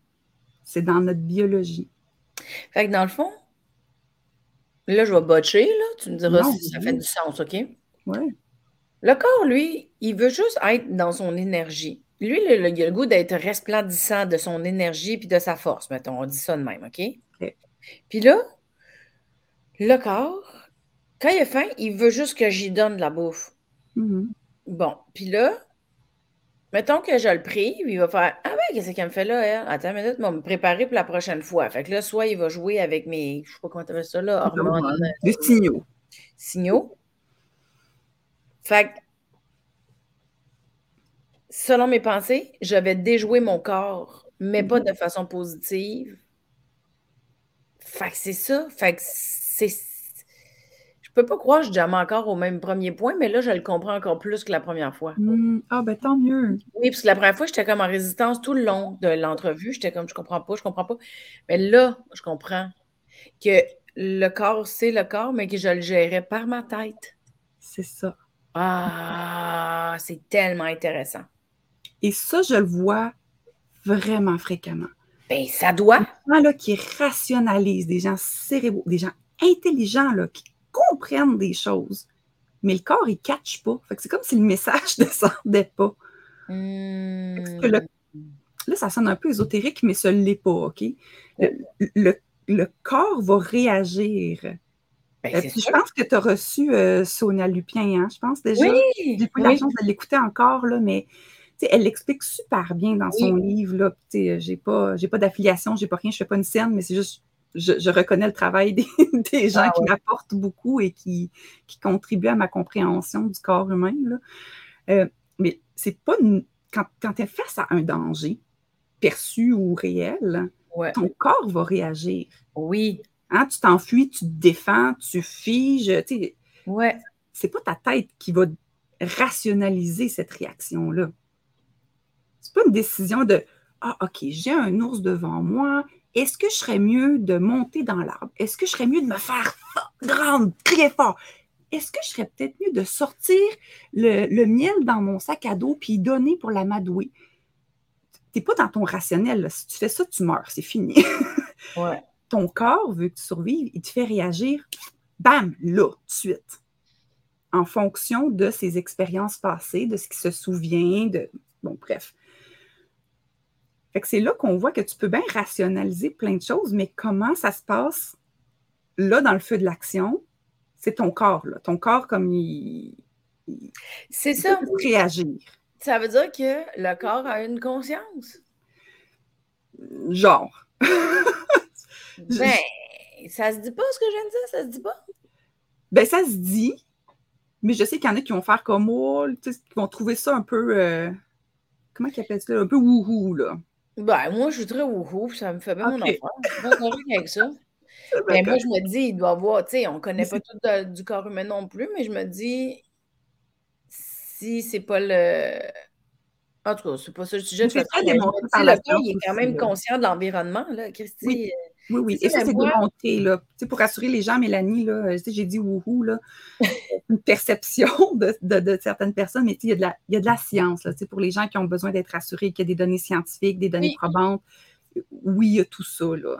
C'est dans notre biologie. Fait que dans le fond, là, je vais botcher, là. Tu me diras si ça fait du sens, OK? Oui. Le corps, lui, il veut juste être dans son énergie. Lui, il a le goût d'être resplendissant de son énergie puis de sa force, mettons. On dit ça de même, OK? Puis là, le corps, quand il a faim, il veut juste que j'y donne de la bouffe. Mm-hmm. Bon, puis là, mettons que je le prie, il va faire Ah ouais, qu'est-ce qu'elle me fait là, elle? Attends une minute, il va me préparer pour la prochaine fois. Fait que là, soit il va jouer avec mes, je sais pas comment tu appelles ça là, hormones. Des signaux. Signaux. Fait que selon mes pensées, je vais déjouer mon corps, mais pas de façon positive. Fait que c'est ça. Fait que c'est. Je peux pas croire que je jamais encore au même premier point, mais là, je le comprends encore plus que la première fois. Hmm. Ah, ben tant mieux. Oui, parce que la première fois, j'étais comme en résistance tout le long de l'entrevue. J'étais comme, je comprends pas, je comprends pas. Mais là, je comprends que le corps, c'est le corps, mais que je le gérais par ma tête. C'est ça. Ah, c'est tellement intéressant. Et ça, je le vois vraiment fréquemment. Bien, ça doit. Des gens là, qui rationalisent, des gens cérébraux, des gens intelligents là, qui comprennent des choses. Mais le corps, il ne catch pas. c'est comme si le message ne descendait pas. Hmm. là, ça sonne un peu ésotérique, mais ça ne l'est pas, OK? Le, corps va réagir. Ben, euh, je pense que tu as reçu euh, Sonia Lupien, hein? je pense déjà. Oui, J'ai pas eu la chance de l'écouter encore, là, mais elle l'explique super bien dans son livre. Là. J'ai pas, j'ai pas d'affiliation, j'ai pas rien, je fais pas une scène, mais c'est juste, je, reconnais le travail des, gens ah qui m'apportent beaucoup et qui, qui contribuent à ma compréhension du corps humain. Là. Euh, mais c'est pas quand, quand tu es face à un danger, perçu ou réel, ton corps va réagir. Oui. Hein, tu t'enfuis, tu te défends, tu figes. Ouais. C'est pas ta tête qui va rationaliser cette réaction-là. C'est pas une décision de Ah, OK, j'ai un ours devant moi. Est-ce que je serais mieux de monter dans l'arbre? Est-ce que je serais mieux de me faire grande, crier fort? Est-ce que je serais peut-être mieux de sortir le, le, miel dans mon sac à dos puis donner pour l'amadouer? Tu n'es pas dans ton rationnel. Si tu fais ça, tu meurs, c'est fini. Ton corps veut que tu survives, il te fait réagir, bam, là, tout de suite en fonction de ses expériences passées, de ce qu'il se souvient, de. Bon, bref. Fait que c'est là qu'on voit que tu peux bien rationaliser plein de choses, mais comment ça se passe là dans le feu de l'action, c'est ton corps, là. Ton corps, comme il. c'est ça. Réagir. Ça veut dire que le corps a une conscience. Genre. ben, ça se dit pas ce que je viens de dire, ça se dit pas? Ben, ça se dit, mais je sais qu'il y en a qui vont faire comme moi, qui vont trouver ça un peu. Euh, comment ils appellent ça? Un peu wouhou, là. Ben, moi, je très wouhou, ça me fait bien mon enfant. Je suis pas avec ça. Mais moi, je me dis, il doit avoir, tu sais, on connaît pas tout du corps humain non plus, mais je me dis, si c'est pas le. En tout cas, c'est pas ça le sujet. C'est très démontré par le corps, il est quand même conscient de l'environnement, là, Christy. Oui, oui. Et ça, c'est démonté, là. Tu pour rassurer les gens, Mélanie, là, euh, j'ai dit wouhou, là, une perception de, de, certaines personnes, mais il y, a de la, il y a de la science, là, pour les gens qui ont besoin d'être rassurés, qu'il y a des données scientifiques, des données probantes. Oui, il y a tout ça, là.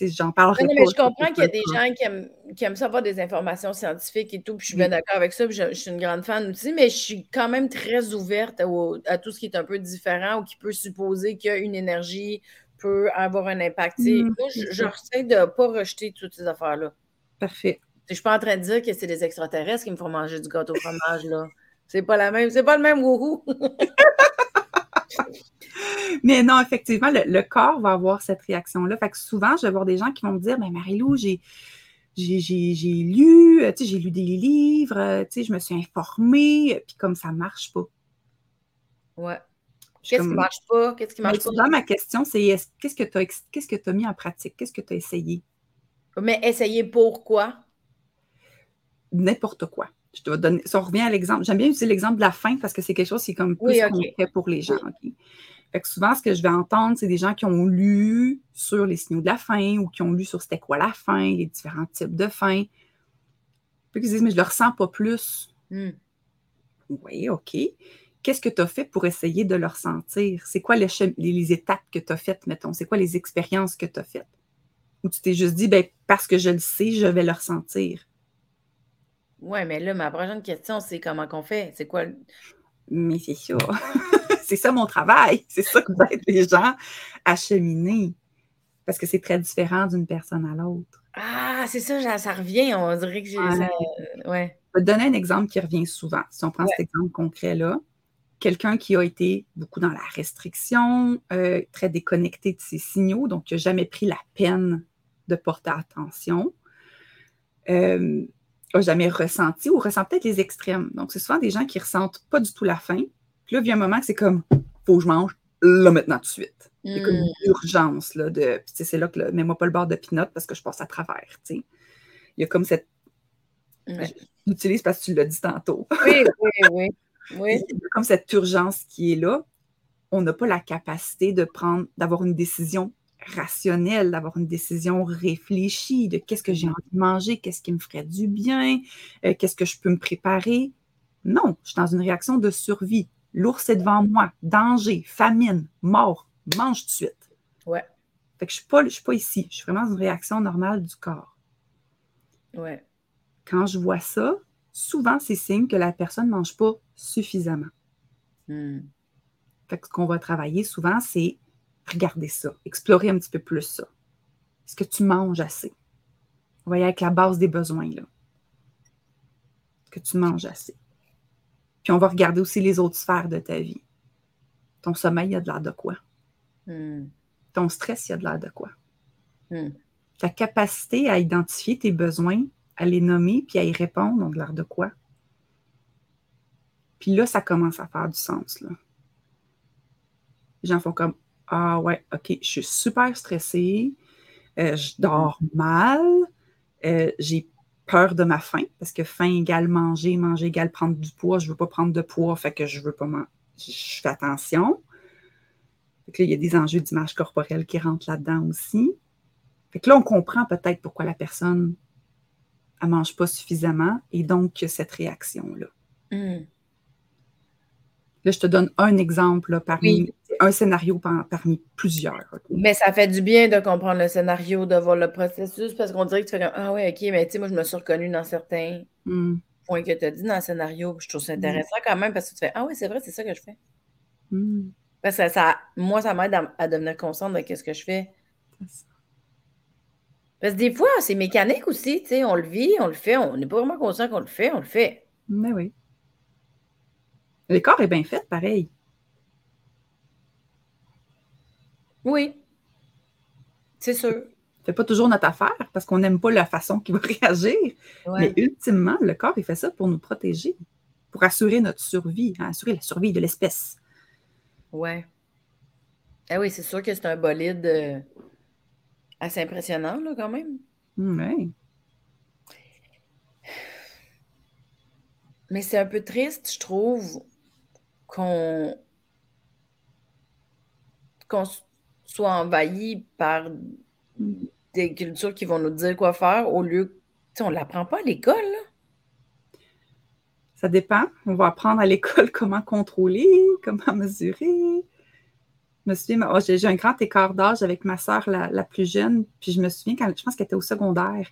J'en parlerai pas. Mais je comprends qu'il y a des gens qui aiment, qui aiment savoir des informations scientifiques et tout, puis je suis bien d'accord avec ça, puis je, suis une grande fan aussi, mais je suis quand même très ouverte à tout ce qui est un peu différent ou qui peut supposer qu'il y a une énergie peut avoir un impact. Mmh, moi, j'essaie de ne pas rejeter toutes ces affaires-là. Parfait. Je ne suis pas en train de dire que c'est des extraterrestres qui me font manger du gâteau au fromage, là. C'est pas la même, c'est pas le même wouhou. Mais non, effectivement, le, corps va avoir cette réaction-là. Fait que souvent, je vais voir des gens qui vont me dire Mais Marie-Lou, j'ai. J'ai lu, j'ai lu des livres, je me suis informée, puis comme ça ne marche pas. Ouais. Qu'est-ce qui ne marche pas? Qu'est-ce qui marche pas? ma question, c'est qu'est-ce que tu as, mis en pratique? Qu'est-ce que tu as essayé? Mais essayer pourquoi? N'importe quoi. Je te donner. Si on revient à l'exemple, j'aime bien utiliser l'exemple de la faim parce que c'est quelque chose qui est comme plus concret pour les gens. Fait que souvent, ce que je vais entendre, c'est des gens qui ont lu sur les signaux de la faim ou qui ont lu sur c'était quoi la faim, les différents types de faim. Puis ils disent, mais je ne le ressens pas plus. Hmm. Oui, OK qu'est-ce que tu as fait pour essayer de le ressentir? C'est quoi les, les, étapes que tu as faites, mettons? C'est quoi les expériences que tu as faites? Ou tu t'es juste dit, ben, parce que je le sais, je vais le ressentir? Oui, mais là, ma prochaine question, c'est comment qu'on fait? C'est quoi? Mais c'est ça. c'est ça mon travail. C'est ça que d'être les gens à cheminer. Parce que c'est très différent d'une personne à l'autre. Ah, c'est ça, ça revient. On dirait que j'ai. Ouais. Je vais te donner un exemple qui revient souvent. Si on prend cet exemple concret-là, quelqu'un qui a été beaucoup dans la restriction, euh, très déconnecté de ses signaux, donc qui n'a jamais pris la peine de porter attention, euh, n'a jamais ressenti ou ressent peut-être les extrêmes. Donc, c'est souvent des gens qui ressentent pas du tout la faim. Puis là, il y a un moment que c'est comme, faut que je mange là maintenant tout de suite. Il y a comme une hmm. urgence là, de. c'est là que, mets-moi pas le bord de pinot parce que je passe à travers. Il y a comme cette. J'utilise parce que tu l'as dit tantôt. Oui, oui, oui. Oui. Comme cette urgence qui est là, on n'a pas la capacité de prendre, d'avoir une décision rationnelle, d'avoir une décision réfléchie de qu'est-ce que j'ai envie de manger, qu'est-ce qui me ferait du bien, euh, qu'est-ce que je peux me préparer. Non, je suis dans une réaction de survie. L'ours est devant moi, danger, famine, mort, mange tout de suite. Ouais. Fait que je ne suis, suis, pas ici. Je suis vraiment dans une réaction normale du corps. Ouais. Quand je vois ça, souvent, c'est signe que la personne ne mange pas suffisamment. Hmm. Fait que ce qu'on va travailler souvent, c'est regarder ça, explorer un petit peu plus ça. Est-ce que tu manges assez? On va y aller avec la base des besoins, là. Est-ce que tu manges assez? Puis on va regarder aussi les autres sphères de ta vie. ton sommeil, il y a de l'air de quoi? Hmm. Ton stress, il y a de l'air de quoi? Hmm. Ta capacité à identifier tes besoins, à les nommer, puis à y répondre, ont de l'air de quoi? Puis là, ça commence à faire du sens. Là. Les gens font comme Ah ouais, OK, je suis super stressée, euh, je dors mal, euh, j'ai peur de ma faim, parce que faim égale manger, manger égale prendre du poids, je ne veux pas prendre de poids, fait que je veux pas manger. Je fais attention. Fait que là, il y a des enjeux d'image corporelle qui rentrent là-dedans aussi. Fait que là, on comprend peut-être pourquoi la personne ne mange pas suffisamment et donc cette réaction-là. Hmm. Là, je te donne un exemple parmi un scénario parmi plusieurs. Mais ça fait du bien de comprendre le scénario, de voir le processus, parce qu'on dirait que tu fais comme Ah oui, OK, mais tu sais, moi, je me suis reconnue dans certains hmm. points que tu as dit dans le scénario. Je trouve ça intéressant quand même parce que tu fais Ah oui, c'est vrai, c'est ça que je fais. Hmm. Parce que ça, moi, ça m'aide à, devenir consciente de ce que je fais. Parce que des fois, c'est mécanique aussi, tu sais, on le vit, on le fait, on n'est pas vraiment conscient qu'on le fait, on le fait. Mais oui. Le corps est bien fait, pareil. Oui. C'est sûr. Fait pas toujours notre affaire parce qu'on n'aime pas la façon qu'il va réagir. Mais ultimement, le corps, il fait ça pour nous protéger, pour assurer notre survie, hein, assurer la survie de l'espèce. Ouais. Ah oui, c'est sûr que c'est un bolide euh, assez impressionnant, là, quand même. Oui. Mais c'est un peu triste, je trouve, qu'on soit envahi par des cultures qui vont nous dire quoi faire au lieu. on ne l'apprend pas à l'école. Ça dépend. On va apprendre à l'école comment contrôler, comment mesurer. Je me souviens, oh, j'ai un grand écart d'âge avec ma soeur la, plus jeune, puis je me souviens quand je pense qu'elle était au secondaire.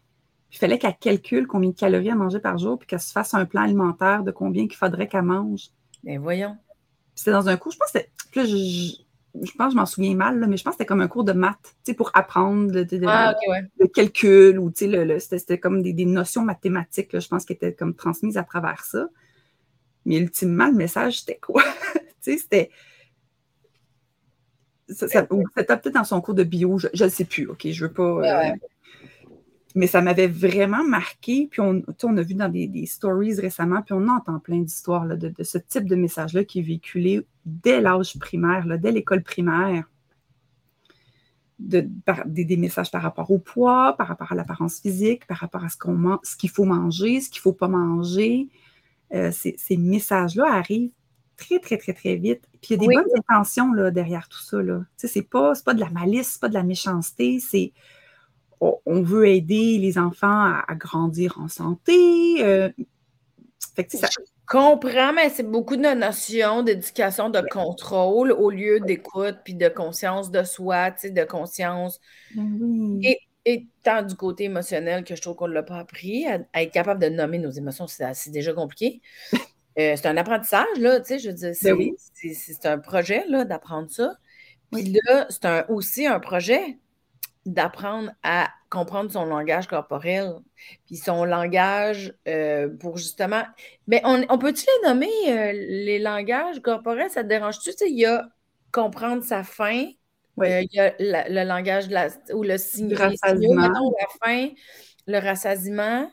Il fallait qu'elle calcule combien de calories elle mangeait par jour, puis qu'elle se fasse un plan alimentaire de combien qu'il faudrait qu'elle mange. Ben voyons. C'était dans un cours, je pense que je, je, pense que je m'en souviens mal, mais je pense que c'était comme un cours de maths, pour apprendre le, ah, calcul ou c'était comme des, notions mathématiques, je pense, qui étaient comme transmises à travers ça. Mais ultimement, le message, c'était quoi? c'était. C'était peut-être dans son cours de bio, je ne sais plus, OK? Je veux pas. Euh, mais ça m'avait vraiment marqué. Puis on, on a vu dans des, stories récemment, puis on entend plein d'histoires de, ce type de message-là qui est véhiculé dès l'âge primaire, dès l'école primaire. De, des, messages par rapport au poids, par rapport à l'apparence physique, par rapport à ce qu'on ce qu'il faut manger, ce qu'il ne faut pas manger. Euh, ces, messages-là arrivent très, très, très, très vite. Puis il y a des bonnes intentions là, derrière tout ça. Ce n'est pas, pas de la malice, ce pas de la méchanceté, c'est on veut aider les enfants à, grandir en santé. Euh, Je comprends, mais c'est beaucoup de notions d'éducation, de contrôle au lieu d'écoute puis de conscience de soi, de conscience. Ben et, tant du côté émotionnel que je trouve qu'on ne l'a pas appris, à, être capable de nommer nos émotions, c'est déjà compliqué. Euh, c'est un apprentissage, là, tu sais, je veux dire, ben c'est un projet, là, d'apprendre ça. Puis là, c'est aussi un projet d'apprendre à comprendre son langage corporel, puis son langage euh, pour justement. Mais on, peut-tu les nommer, euh, les langages corporels? Ça te dérange-tu? il y a comprendre sa faim, euh, il y a le langage de la, ou le signe, rassasiement. la faim, le rassasiement.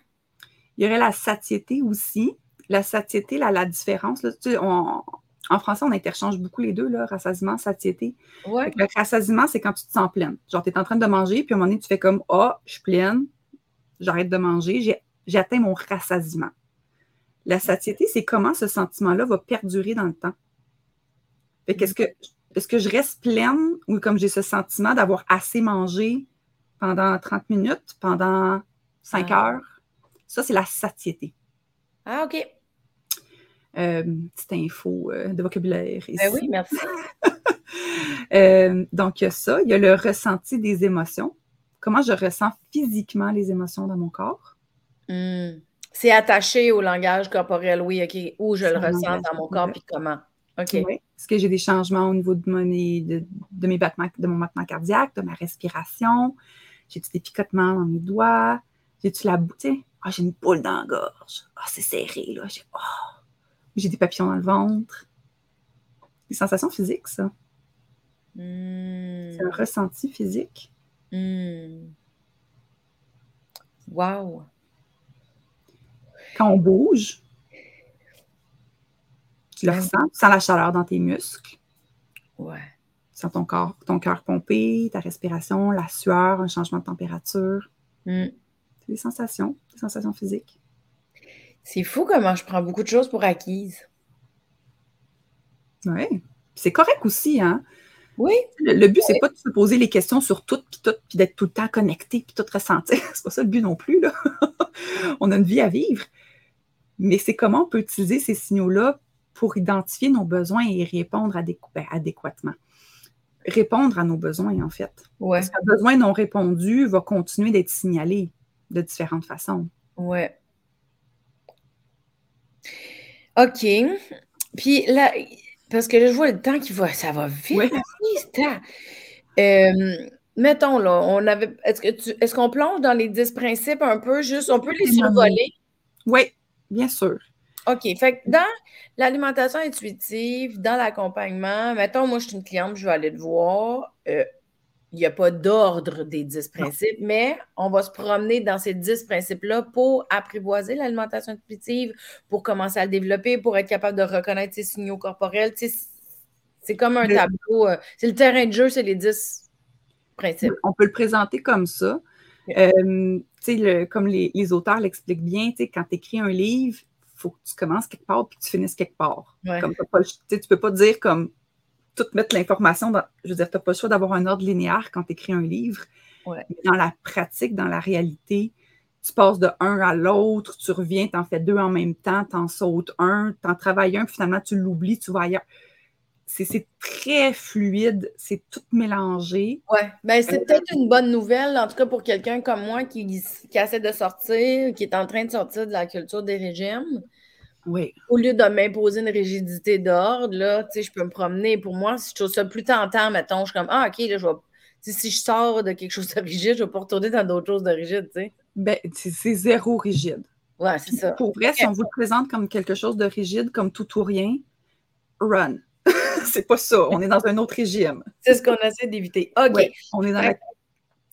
Il y aurait la satiété aussi. La satiété, la, la différence, là, tu sais, on, en français, on interchange beaucoup les deux, là, rassasiement, satiété. Le rassasiement, c'est quand tu te sens pleine. Genre, tu es en train de manger, puis à un moment donné, tu fais comme Ah, oh, je suis pleine, j'arrête de manger, j'ai atteint mon rassasiement. La satiété, c'est comment ce sentiment-là va perdurer dans le temps. Fait qu'est-ce que, est-ce que je reste pleine ou comme j'ai ce sentiment d'avoir assez mangé pendant 30 minutes, pendant 5 ah. heures? Ça, c'est la satiété. Ah, OK. Euh, petite info euh, de vocabulaire ici. Ben oui, merci. Euh, donc, il y a ça. Il y a le ressenti des émotions. Comment je ressens physiquement les émotions dans mon corps? Hmm. C'est attaché au langage corporel, oui, OK. Où je le ressens dans mon corps, puis comment. OK. Est-ce que j'ai des changements au niveau de, mon, de, mes battements, de mon battement cardiaque, de ma respiration? J'ai-tu des picotements dans mes doigts? J'ai-tu la boule? Ah, j'ai une boule dans la gorge. Ah, c'est serré, là. J'ai, oh, j'ai des papillons dans le ventre. Des sensations physiques, ça. Hmm. C'est un ressenti physique. Hmm. Wow. Quand on bouge, tu le Ben ressens, tu sens la chaleur dans tes muscles, Ouais. tu sens ton corps, ton cœur pomper, ta respiration, la sueur, un changement de température. Hmm. C'est des sensations, des sensations physiques. C'est fou comment je prends beaucoup de choses pour acquises. Oui. C'est correct aussi, hein? Oui. Le, le but, c'est pas de se poser les questions sur tout, puis tout, puis d'être tout le temps connecté, puis tout ressentir. C'est pas ça le but non plus, là. on a une vie à vivre. Mais c'est comment on peut utiliser ces signaux-là pour identifier nos besoins et répondre adéqu- ben, adéquatement. Répondre à nos besoins, en fait. Ouais. Parce qu'un besoin non répondu va continuer d'être signalé de différentes façons. Ouais. OK. Puis là, parce que là, je vois le temps qui va, ça va vite. Ouais. Euh, mettons, là, on avait. Est-ce que tu est-ce qu'on plonge dans les 10 principes un peu, juste, on peut les survoler? Oui, bien sûr. OK. Fait que dans l'alimentation intuitive, dans l'accompagnement, mettons, moi, je suis une cliente, je vais aller te voir. euh, il n'y a pas d'ordre des 10 principes, mais on va se promener dans ces 10 principes-là pour apprivoiser l'alimentation intuitive, pour commencer à le développer, pour être capable de reconnaître ses signaux corporels. C'est comme un Le- tableau. euh, c'est le terrain de jeu, c'est les 10 principes. On peut le présenter comme ça. Euh, le- comme les, les auteurs l'expliquent bien, quand tu écris un livre, il faut que tu commences quelque part puis que tu finisses quelque part. Ouais. Comme pas tu tu peux pas dire comme tout mettre l'information dans. Je veux dire, tu n'as pas le choix d'avoir un ordre linéaire quand tu écris un livre. Ouais. Mais dans la pratique, dans la réalité, tu passes de un à l'autre, tu reviens, tu en fais deux en même temps, tu en sautes un, tu en travailles un, puis finalement tu l'oublies, tu vas ailleurs. C'est- très fluide, c'est tout mélangé. Ouais, ben Euh, c'est peut-être une bonne nouvelle, en tout cas pour quelqu'un comme moi qui, qui essaie de sortir, qui est en train de sortir de la culture des régimes. Oui. Au lieu de m'imposer une rigidité d'ordre, là, tu sais, je peux me promener. Pour moi, si je trouve ça plus tentant, mettons, je suis comme, ah, OK, là, je vais. si je sors de quelque chose de rigide, je vais pas retourner dans d'autres choses de rigide, tu sais. Ben, c'est c'est zéro rigide. Ouais, c'est ça. Pour vrai, si on vous le présente comme quelque chose de rigide, comme tout ou rien, run. c'est pas ça. On est dans un autre régime. C'est ce qu'on essaie d'éviter. OK. Ouais, on est dans la...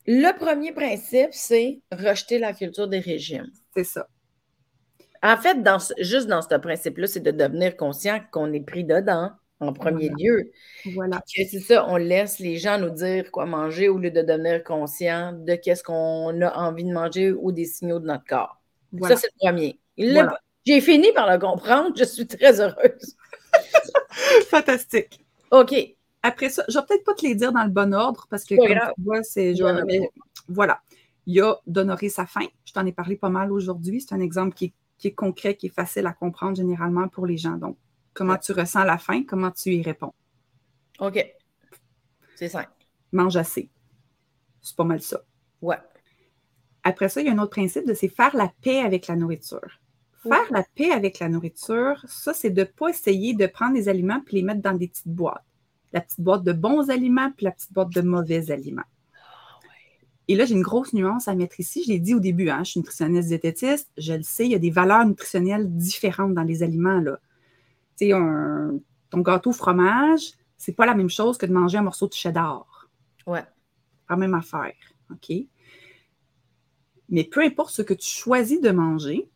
Le premier principe, c'est rejeter la culture des régimes. C'est ça. En fait, dans juste dans ce principe-là, c'est de devenir conscient qu'on est pris dedans, en premier Voilà. lieu. Voilà. C'est ça, on laisse les gens nous dire quoi manger au lieu de devenir conscient de qu'est-ce qu'on a envie de manger ou des signaux de notre corps. Voilà. Ça, c'est le premier. Voilà. J'ai fini par le comprendre. Je suis très heureuse. Fantastique. OK. Après ça, je vais peut-être pas te les dire dans le bon ordre parce que, comme tu vois, c'est. voilà. Il y a d'honorer sa faim. Je t'en ai parlé pas mal aujourd'hui. C'est un exemple qui est, qui est concret, qui est facile à comprendre généralement pour les gens. Donc, comment Ouais. tu ressens la faim, comment tu y réponds. OK. C'est simple. Mange assez. C'est pas mal ça. Ouais. Après ça, il y a un autre principe de c'est faire la paix avec la nourriture. Faire la paix avec la nourriture, ça, c'est de ne pas essayer de prendre des aliments puis les mettre dans des petites boîtes. La petite boîte de bons aliments puis la petite boîte de mauvais aliments. Et là, j'ai une grosse nuance à mettre ici. Je l'ai dit au début, hein, je suis nutritionniste diététiste. Je le sais, il y a des valeurs nutritionnelles différentes dans les aliments. Là. Tu sais, un- ton gâteau au fromage, c'est pas la même chose que de manger un morceau de cheddar. Ouais. Pas la même affaire. OK? Mais peu importe ce que tu choisis de manger,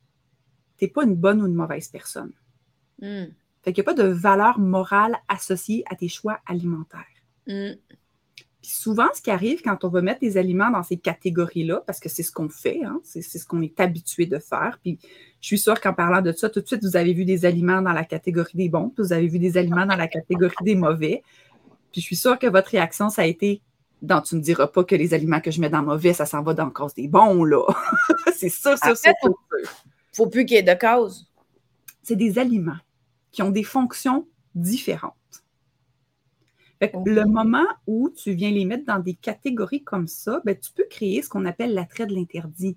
tu n'es pas une bonne ou une mauvaise personne. Hmm. Fait qu'il n'y a pas de valeur morale associée à tes choix alimentaires. Hmm. Puis souvent, ce qui arrive quand on va mettre des aliments dans ces catégories-là, parce que c'est ce qu'on fait, hein, c'est ce qu'on est habitué de faire. Puis je suis sûre qu'en parlant de ça, tout de suite, vous avez vu des aliments dans la catégorie des bons, puis vous avez vu des aliments dans la catégorie des mauvais. Puis je suis sûre que votre réaction, ça a été dans tu ne me diras pas que les aliments que je mets dans mauvais, ça s'en va dans la cause des bons, là. c'est En ça. fait, ça. Faut plus qu'il y ait de cause. c'est des aliments qui ont des fonctions différentes. Fait que Ok. Le moment où tu viens les mettre dans des catégories comme ça, ben, tu peux créer ce qu'on appelle l'attrait de l'interdit.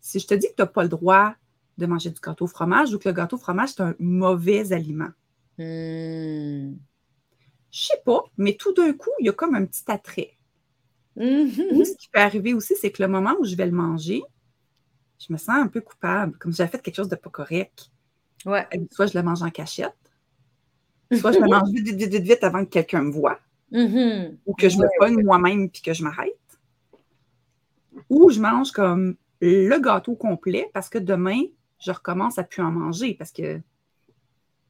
Si je te dis que tu n'as pas le droit de manger du gâteau au fromage ou que le gâteau au fromage, c'est un mauvais aliment, Hmm. je sais pas, mais tout d'un coup, il y a comme un petit attrait. Ou Mhm. ce qui peut arriver aussi, c'est que le moment où je vais le manger, je me sens un peu coupable, comme si j'avais fait quelque chose de pas correct. Ouais. Soit je le mange en cachette, Soit je me mange vite, vite, vite, vite, avant que quelqu'un me voie, Mhm. ou que je me pogne moi-même puis que je m'arrête. Ou je mange comme le gâteau complet parce que demain, je recommence à plus en manger parce que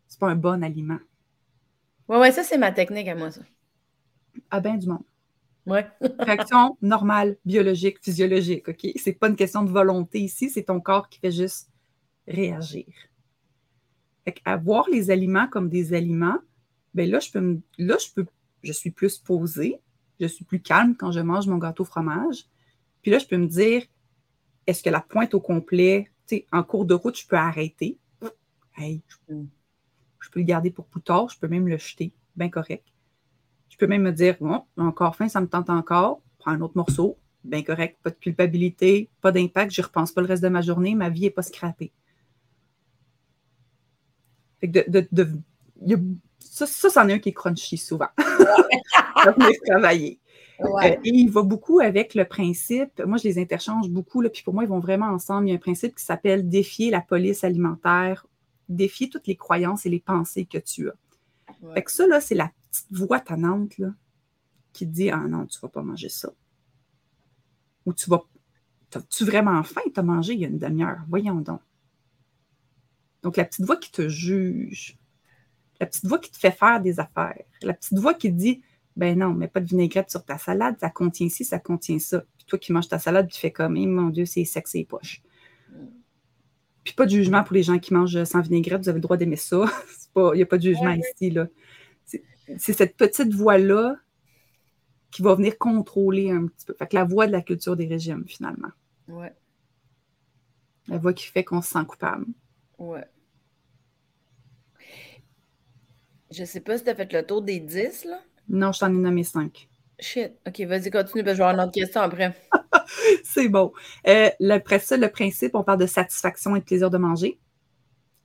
c'est pas un bon aliment. Ouais, ouais, ça, c'est ma technique à moi, ça. Ah ben du monde. Ouais. Réaction normale, biologique, physiologique, OK? C'est pas une question de volonté ici, c'est ton corps qui fait juste réagir. À voir les aliments comme des aliments, ben là, je peux là, je peux, je suis plus posée, je suis plus calme quand je mange mon gâteau fromage. Puis là, je peux me dire, est-ce que la pointe au complet, tu sais, en cours de route, je peux arrêter? Hey, je, peux le garder pour plus tard, je peux même le jeter, bien correct. Je peux même me dire, bon, encore faim, ça me tente encore, prends un autre morceau, bien correct, pas de culpabilité, pas d'impact, je repense pas le reste de ma journée, ma vie n'est pas scrappée. Fait que de, de- de- il y a- ça, ça, c'en est un qui est crunchy souvent. Venir travailler. Ouais. Euh, et il va beaucoup avec le principe, moi je les interchange beaucoup, là, puis pour moi ils vont vraiment ensemble. Il y a un principe qui s'appelle défier la police alimentaire, défier toutes les croyances et les pensées que tu as. Ouais. Fait que ça, là, c'est la petite voix tannante là, qui te dit Ah non, tu vas pas manger ça. Ou tu vas. As-tu vraiment faim? Tu as mangé il y a une demi-heure. Voyons donc. Donc, la petite voix qui te juge, la petite voix qui te fait faire des affaires, la petite voix qui te dit Ben non, mets pas de vinaigrette sur ta salade, ça contient ci, ça contient ça. Puis toi qui manges ta salade, tu fais comme Eh, mon Dieu, c'est sec, c'est poche. Puis pas de jugement pour les gens qui mangent sans vinaigrette, vous avez le droit d'aimer ça. Il n'y a pas de jugement ici. Là. C'est, c'est cette petite voix-là qui va venir contrôler un petit peu. Fait que la voix de la culture des régimes, finalement. Ouais. La voix qui fait qu'on se sent coupable. Ouais. Je sais pas si t'as fait le tour des 10, là. Non, je t'en ai nommé cinq. Shit. OK, vas-y, continue, parce que je vais avoir une autre question après. C'est bon. Euh, le- après ça, le principe, on parle de satisfaction et de plaisir de manger.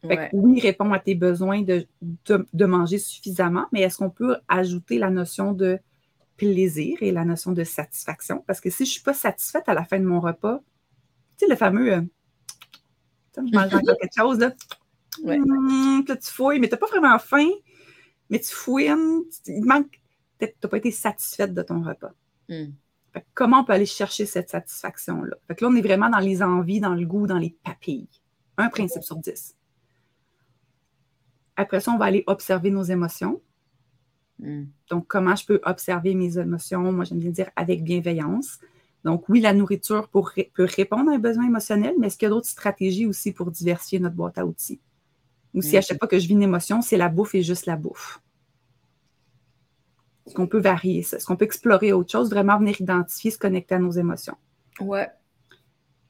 Fait que oui, répond à tes besoins de, de, de manger suffisamment, mais est-ce qu'on peut ajouter la notion de plaisir et la notion de satisfaction? Parce que si je ne suis pas satisfaite à la fin de mon repas, tu sais, le fameux euh, je mange encore quelque chose, là. Ouais. Hum, là, tu fouilles, mais tu n'as pas vraiment faim, mais tu fouines, tu- il manque, peut-être que tu n'as pas été satisfaite de ton repas. Hmm. Fait que comment on peut aller chercher cette satisfaction-là? Fait que là, on est vraiment dans les envies, dans le goût, dans les papilles. Un principe sur dix. Après ça, on va aller observer nos émotions. Hmm. Donc, comment je peux observer mes émotions? Moi, j'aime bien dire avec bienveillance. Donc, oui, la nourriture pour peut répondre à un besoin émotionnel, mais est-ce qu'il y a d'autres stratégies aussi pour diversifier notre boîte à outils? Ou si à chaque fois que je vis une émotion, c'est la bouffe et juste la bouffe. Est-ce qu'on peut varier ça? Est-ce qu'on peut explorer autre chose, vraiment venir identifier, se connecter à nos émotions? Ouais.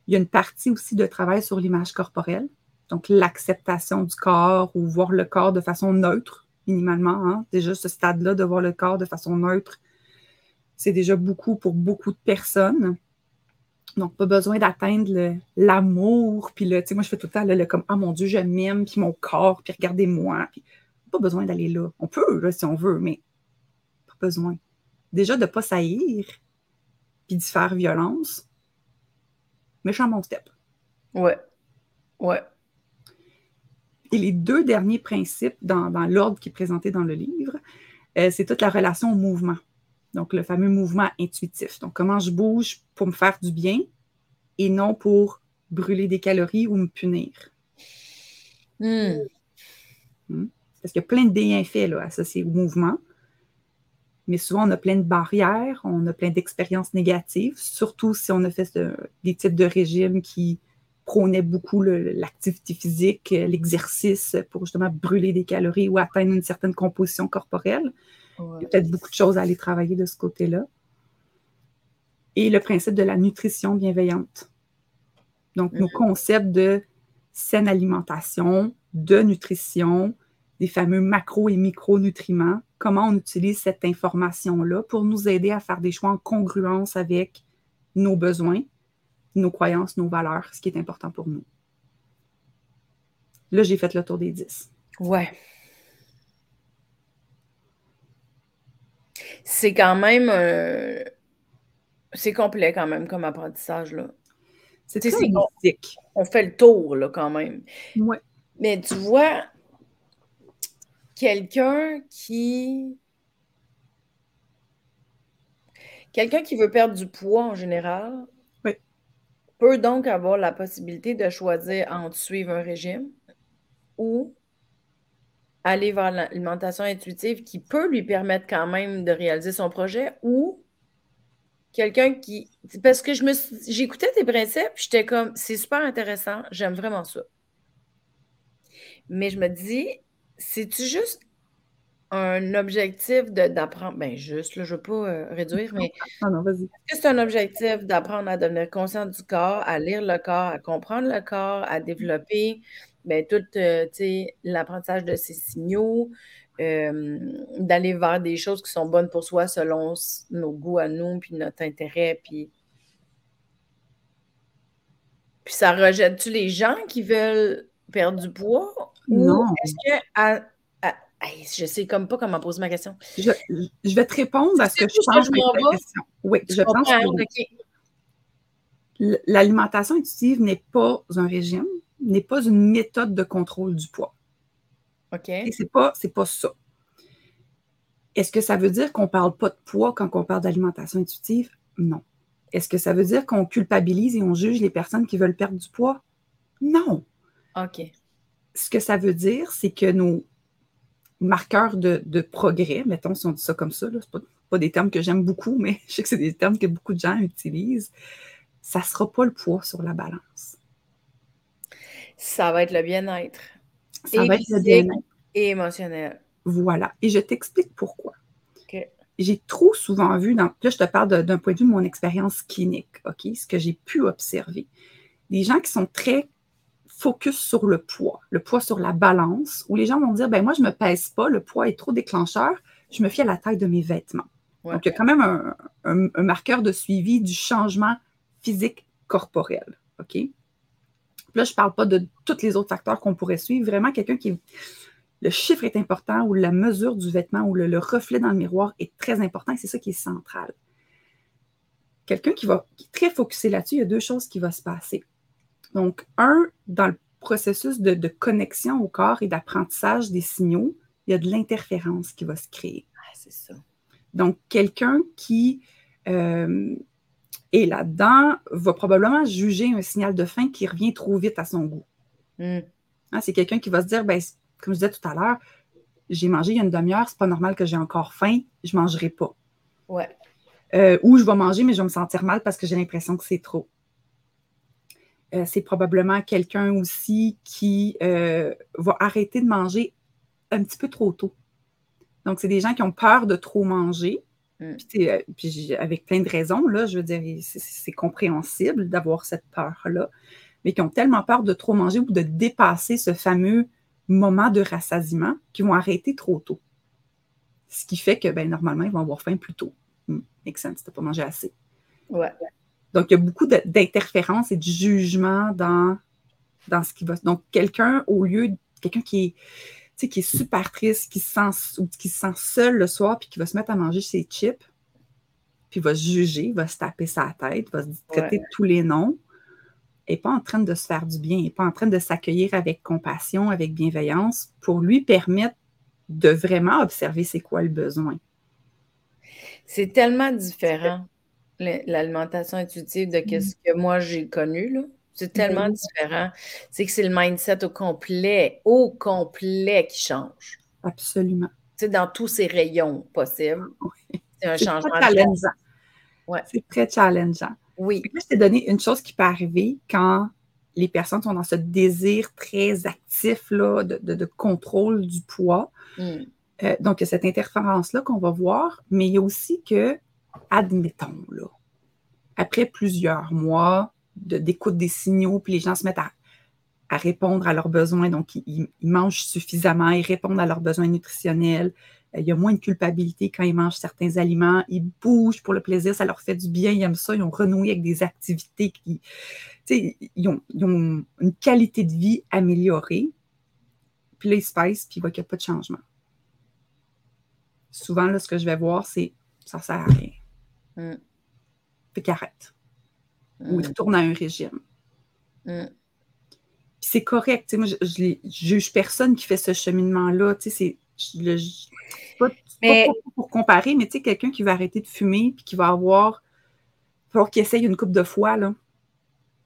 Il y a une partie aussi de travail sur l'image corporelle, donc l'acceptation du corps ou voir le corps de façon neutre, minimalement. Hein? Déjà, ce stade-là, de voir le corps de façon neutre, c'est déjà beaucoup pour beaucoup de personnes. Donc, pas besoin d'atteindre l'amour, puis le, tu sais, moi, je fais tout le temps le, le comme, ah mon Dieu, je m'aime, puis mon corps, puis regardez-moi. Puis, pas besoin d'aller là. On peut, là, si on veut, mais pas besoin. Déjà, de ne pas saillir, puis d'y faire violence, méchant bon step. Ouais. Ouais. Et les deux derniers principes dans, dans l'ordre qui est présenté dans le livre, euh, c'est toute la relation au mouvement. Donc, le fameux mouvement intuitif. Donc, comment je bouge pour me faire du bien et non pour brûler des calories ou me punir. Hmm. Parce qu'il y a plein de bienfaits là, associés au mouvement. Mais souvent, on a plein de barrières, on a plein d'expériences négatives, surtout si on a fait ce- des types de régimes qui prônaient beaucoup le- l'activité physique, euh, l'exercice pour justement brûler des calories ou atteindre une certaine composition corporelle. Il y a peut-être beaucoup de choses à aller travailler de ce côté-là. Et le principe de la nutrition bienveillante. Donc, nos Mhm. concepts de saine alimentation, de nutrition, des fameux macro et micronutriments, comment on utilise cette information-là pour nous aider à faire des choix en congruence avec nos besoins, nos croyances, nos valeurs, ce qui est important pour nous. Là, j'ai fait le tour des 10. Ouais. C'est quand même. euh, C'est complet quand même comme apprentissage, là. C'est holistique. On fait le tour, là, quand même. Ouais. Mais tu vois, quelqu'un qui. Quelqu'un qui veut perdre du poids en général Oui. peut donc avoir la possibilité de choisir entre suivre un régime ou aller vers l'alimentation intuitive qui peut lui permettre quand même de réaliser son projet ou quelqu'un qui. Parce que je me j'écoutais tes principes, j'étais comme, c'est super intéressant, j'aime vraiment ça. Mais je me dis, c'est-tu juste un objectif d'apprendre? Ben, juste, là, je ne veux pas euh, réduire, mais. Ah non, c'est un objectif d'apprendre à devenir conscient du corps, à lire le corps, à comprendre le corps, à développer ben, tout euh, l'apprentissage de ces signaux, euh, d'aller vers des choses qui sont bonnes pour soi selon nos goûts à nous, puis notre intérêt, puis. Puis ça rejette-tu les gens qui veulent perdre du poids? Non. est-ce que. À, je sais comme pas comment poser ma question. Je, vais te répondre à ce que je pense que question. Oui, je, pense que l'alimentation intuitive n'est pas un régime n'est pas une méthode de contrôle du poids. OK. Et c'est pas, c'est pas ça. Est-ce que ça veut dire qu'on ne parle pas de poids quand on parle d'alimentation intuitive? Non. Est-ce que ça veut dire qu'on culpabilise et on juge les personnes qui veulent perdre du poids? Non. OK. Ce que ça veut dire, c'est que nos marqueurs de, progrès, mettons si on dit ça comme ça, ce pas, pas des termes que j'aime beaucoup, mais je sais que c'est des termes que beaucoup de gens utilisent, ça ne sera pas le poids sur la balance. Ça va être le bien-être. Ça va être le bien-être. Et émotionnel. Voilà. Et je t'explique pourquoi. J'ai trop souvent vu, dans, là je te parle d'un point de vue de mon expérience clinique, OK? Ce que j'ai pu observer. Des gens qui sont très focus sur le poids, le poids sur la balance, où les gens vont dire, ben moi je ne me pèse pas, le poids est trop déclencheur, je me fie à la taille de mes vêtements. Donc il y a quand même un, un marqueur de suivi du changement physique corporel, OK? Là, je ne parle pas de tous les autres facteurs qu'on pourrait suivre. Vraiment, quelqu'un qui. Le chiffre est important ou la mesure du vêtement ou le, reflet dans le miroir est très important et c'est ça qui est central. Quelqu'un qui, va, qui est très focusé là-dessus, il y a deux choses qui vont se passer. Donc, un, dans le processus de, connexion au corps et d'apprentissage des signaux, il y a de l'interférence qui va se créer. Ah, c'est ça. Donc, quelqu'un qui euh, et là-dedans, va probablement juger un signal de faim qui revient trop vite à son goût. Hmm. Hein, c'est quelqu'un qui va se dire, ben, comme je disais tout à l'heure, j'ai mangé il y a une demi-heure, c'est pas normal que j'ai encore faim, je ne mangerai pas. Ouais. Euh, ou je vais manger, mais je vais me sentir mal parce que j'ai l'impression que c'est trop. Euh, c'est probablement quelqu'un aussi qui euh, va arrêter de manger un petit peu trop tôt. Donc, c'est des gens qui ont peur de trop manger, Mm. Euh, puis, avec plein de raisons, là, je veux dire, c'est compréhensible d'avoir cette peur-là, mais qui ont tellement peur de trop manger ou de dépasser ce fameux moment de rassasiement qu'ils vont arrêter trop tôt. Ce qui fait que, ben, normalement, ils vont avoir faim plus tôt. Hum, make sense, pas mangé assez. Ouais. Donc, il y a beaucoup d'interférences et de jugement dans, dans ce qui va. Donc, quelqu'un, au lieu, quelqu'un qui est qui est super triste, qui se, sent, ou qui se sent seul le soir, puis qui va se mettre à manger ses chips, puis va se juger, va se taper sa tête, va se traiter de tous les noms, n'est pas en train de se faire du bien, n'est pas en train de s'accueillir avec compassion, avec bienveillance, pour lui permettre de vraiment observer c'est quoi le besoin. C'est tellement différent, l'alimentation intuitive, de mm. ce que moi j'ai connu. Là. C'est tellement différent. C'est que c'est le mindset au complet, au complet qui change. Absolument. C'est dans tous ces rayons possibles. C'est un changement. Très challengeant. Ouais. C'est très challengeant. Oui. je t'ai donné une chose qui peut arriver quand les personnes sont dans ce désir très actif là, de, contrôle du poids. Hmm. Euh, donc, il y a cette interférence-là qu'on va voir, mais il y a aussi que, admettons, là, après plusieurs mois, d'écoute des signaux, puis les gens se mettent à, répondre à leurs besoins. Donc, ils, mangent suffisamment, ils répondent à leurs besoins nutritionnels. Euh, il y a moins de culpabilité quand ils mangent certains aliments. Ils bougent pour le plaisir, ça leur fait du bien, ils aiment ça. Ils ont renoué avec des activités qui, ils ont, ils ont une qualité de vie améliorée. Puis là, ils se pèsent, puis ils voient qu'il n'y a pas de changement. Souvent, là, ce que je vais voir, c'est ça sert à rien. Mm. Fait qu'arrête ou il retourne à un régime. Mm. c'est correct. Moi, je, ne juge personne qui fait ce cheminement-là. C'est je, pas, pas, pour, comparer, mais tu sais, quelqu'un qui va arrêter de fumer puis qui va avoir. Falloir qu'il essaye une coupe de fois, là.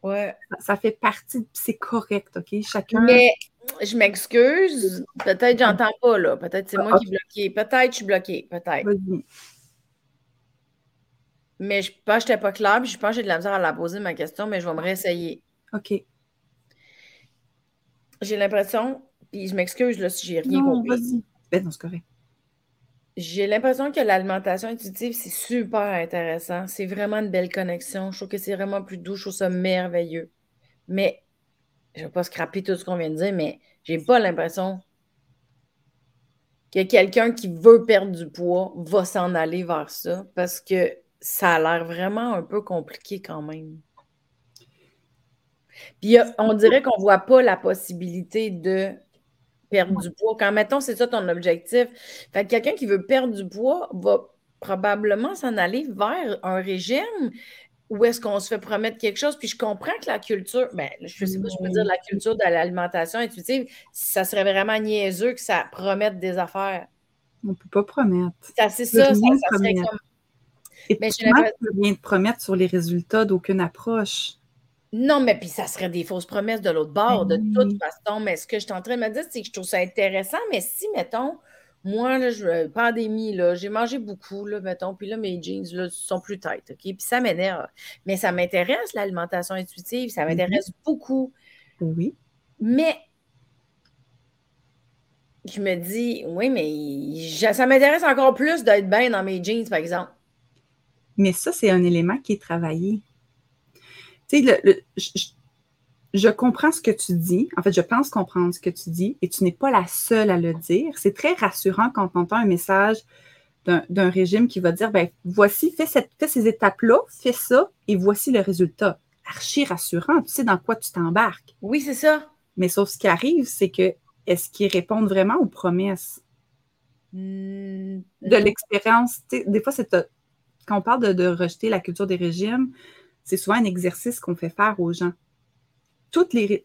Ouais. Ça, fait partie, c'est correct, OK? Chacun. Mais je m'excuse. Peut-être j'entends pas, là. Peut-être c'est moi qui suis bloquée. Peut-être je suis bloquée. Peut-être. Mais je pense que je n'étais pas claire, puis je pense que j'ai de la misère à la poser, ma question, mais je vais me réessayer. OK. J'ai l'impression, puis je m'excuse là, si j'ai rien non, compris. Ben non, c'est correct. J'ai l'impression que l'alimentation intuitive, c'est super intéressant. C'est vraiment une belle connexion. Je trouve que c'est vraiment plus doux. Je trouve ça merveilleux. Mais, je ne vais pas scraper tout ce qu'on vient de dire, mais j'ai pas l'impression que quelqu'un qui veut perdre du poids va s'en aller vers ça parce que ça a l'air vraiment un peu compliqué quand même. Puis on dirait qu'on ne voit pas la possibilité de perdre du poids. Quand, mettons, c'est ça ton objectif. Fait quelqu'un qui veut perdre du poids va probablement s'en aller vers un régime où est-ce qu'on se fait promettre quelque chose. Puis je comprends que la culture, ben, je sais pas si je peux dire la culture de l'alimentation intuitive, ça serait vraiment niaiseux que ça promette des affaires. On ne peut pas promettre. C'est ça, ça, serait comme. Mais je ne rien de promettre sur les résultats d'aucune approche? Non, mais puis ça serait des fausses promesses de l'autre bord, de ben toute façon. Mais ce que je suis en train de me dire, c'est que je trouve ça intéressant. Mais si, mettons, moi, là, je, pandémie, là, j'ai mangé beaucoup, là, mettons, puis là, mes jeans là, sont plus têtes, OK? Puis ça m'énerve. Mais ça m'intéresse, l'alimentation intuitive, ça m'intéresse beaucoup. Oui. Mais je me dis, oui, mais ça m'intéresse encore plus d'être bien dans mes jeans, par exemple. Mais ça, c'est un élément qui est travaillé le, je, comprends ce que tu dis. En fait, je pense comprendre ce que tu dis et tu n'es pas la seule à le dire. C'est très rassurant quand on entend un message d'un régime qui va dire ben voici, fais, cette, fais ces étapes-là, fais ça et voici le résultat. Archi rassurant, tu sais dans quoi tu t'embarques. Oui, c'est ça. Mais sauf ce qui arrive, c'est que est-ce qu'ils répondent vraiment aux promesses? Hmm, de l'expérience? Des fois, c'est quand on parle de, de, rejeter la culture des régimes, c'est souvent un exercice qu'on fait faire aux gens. Toutes les.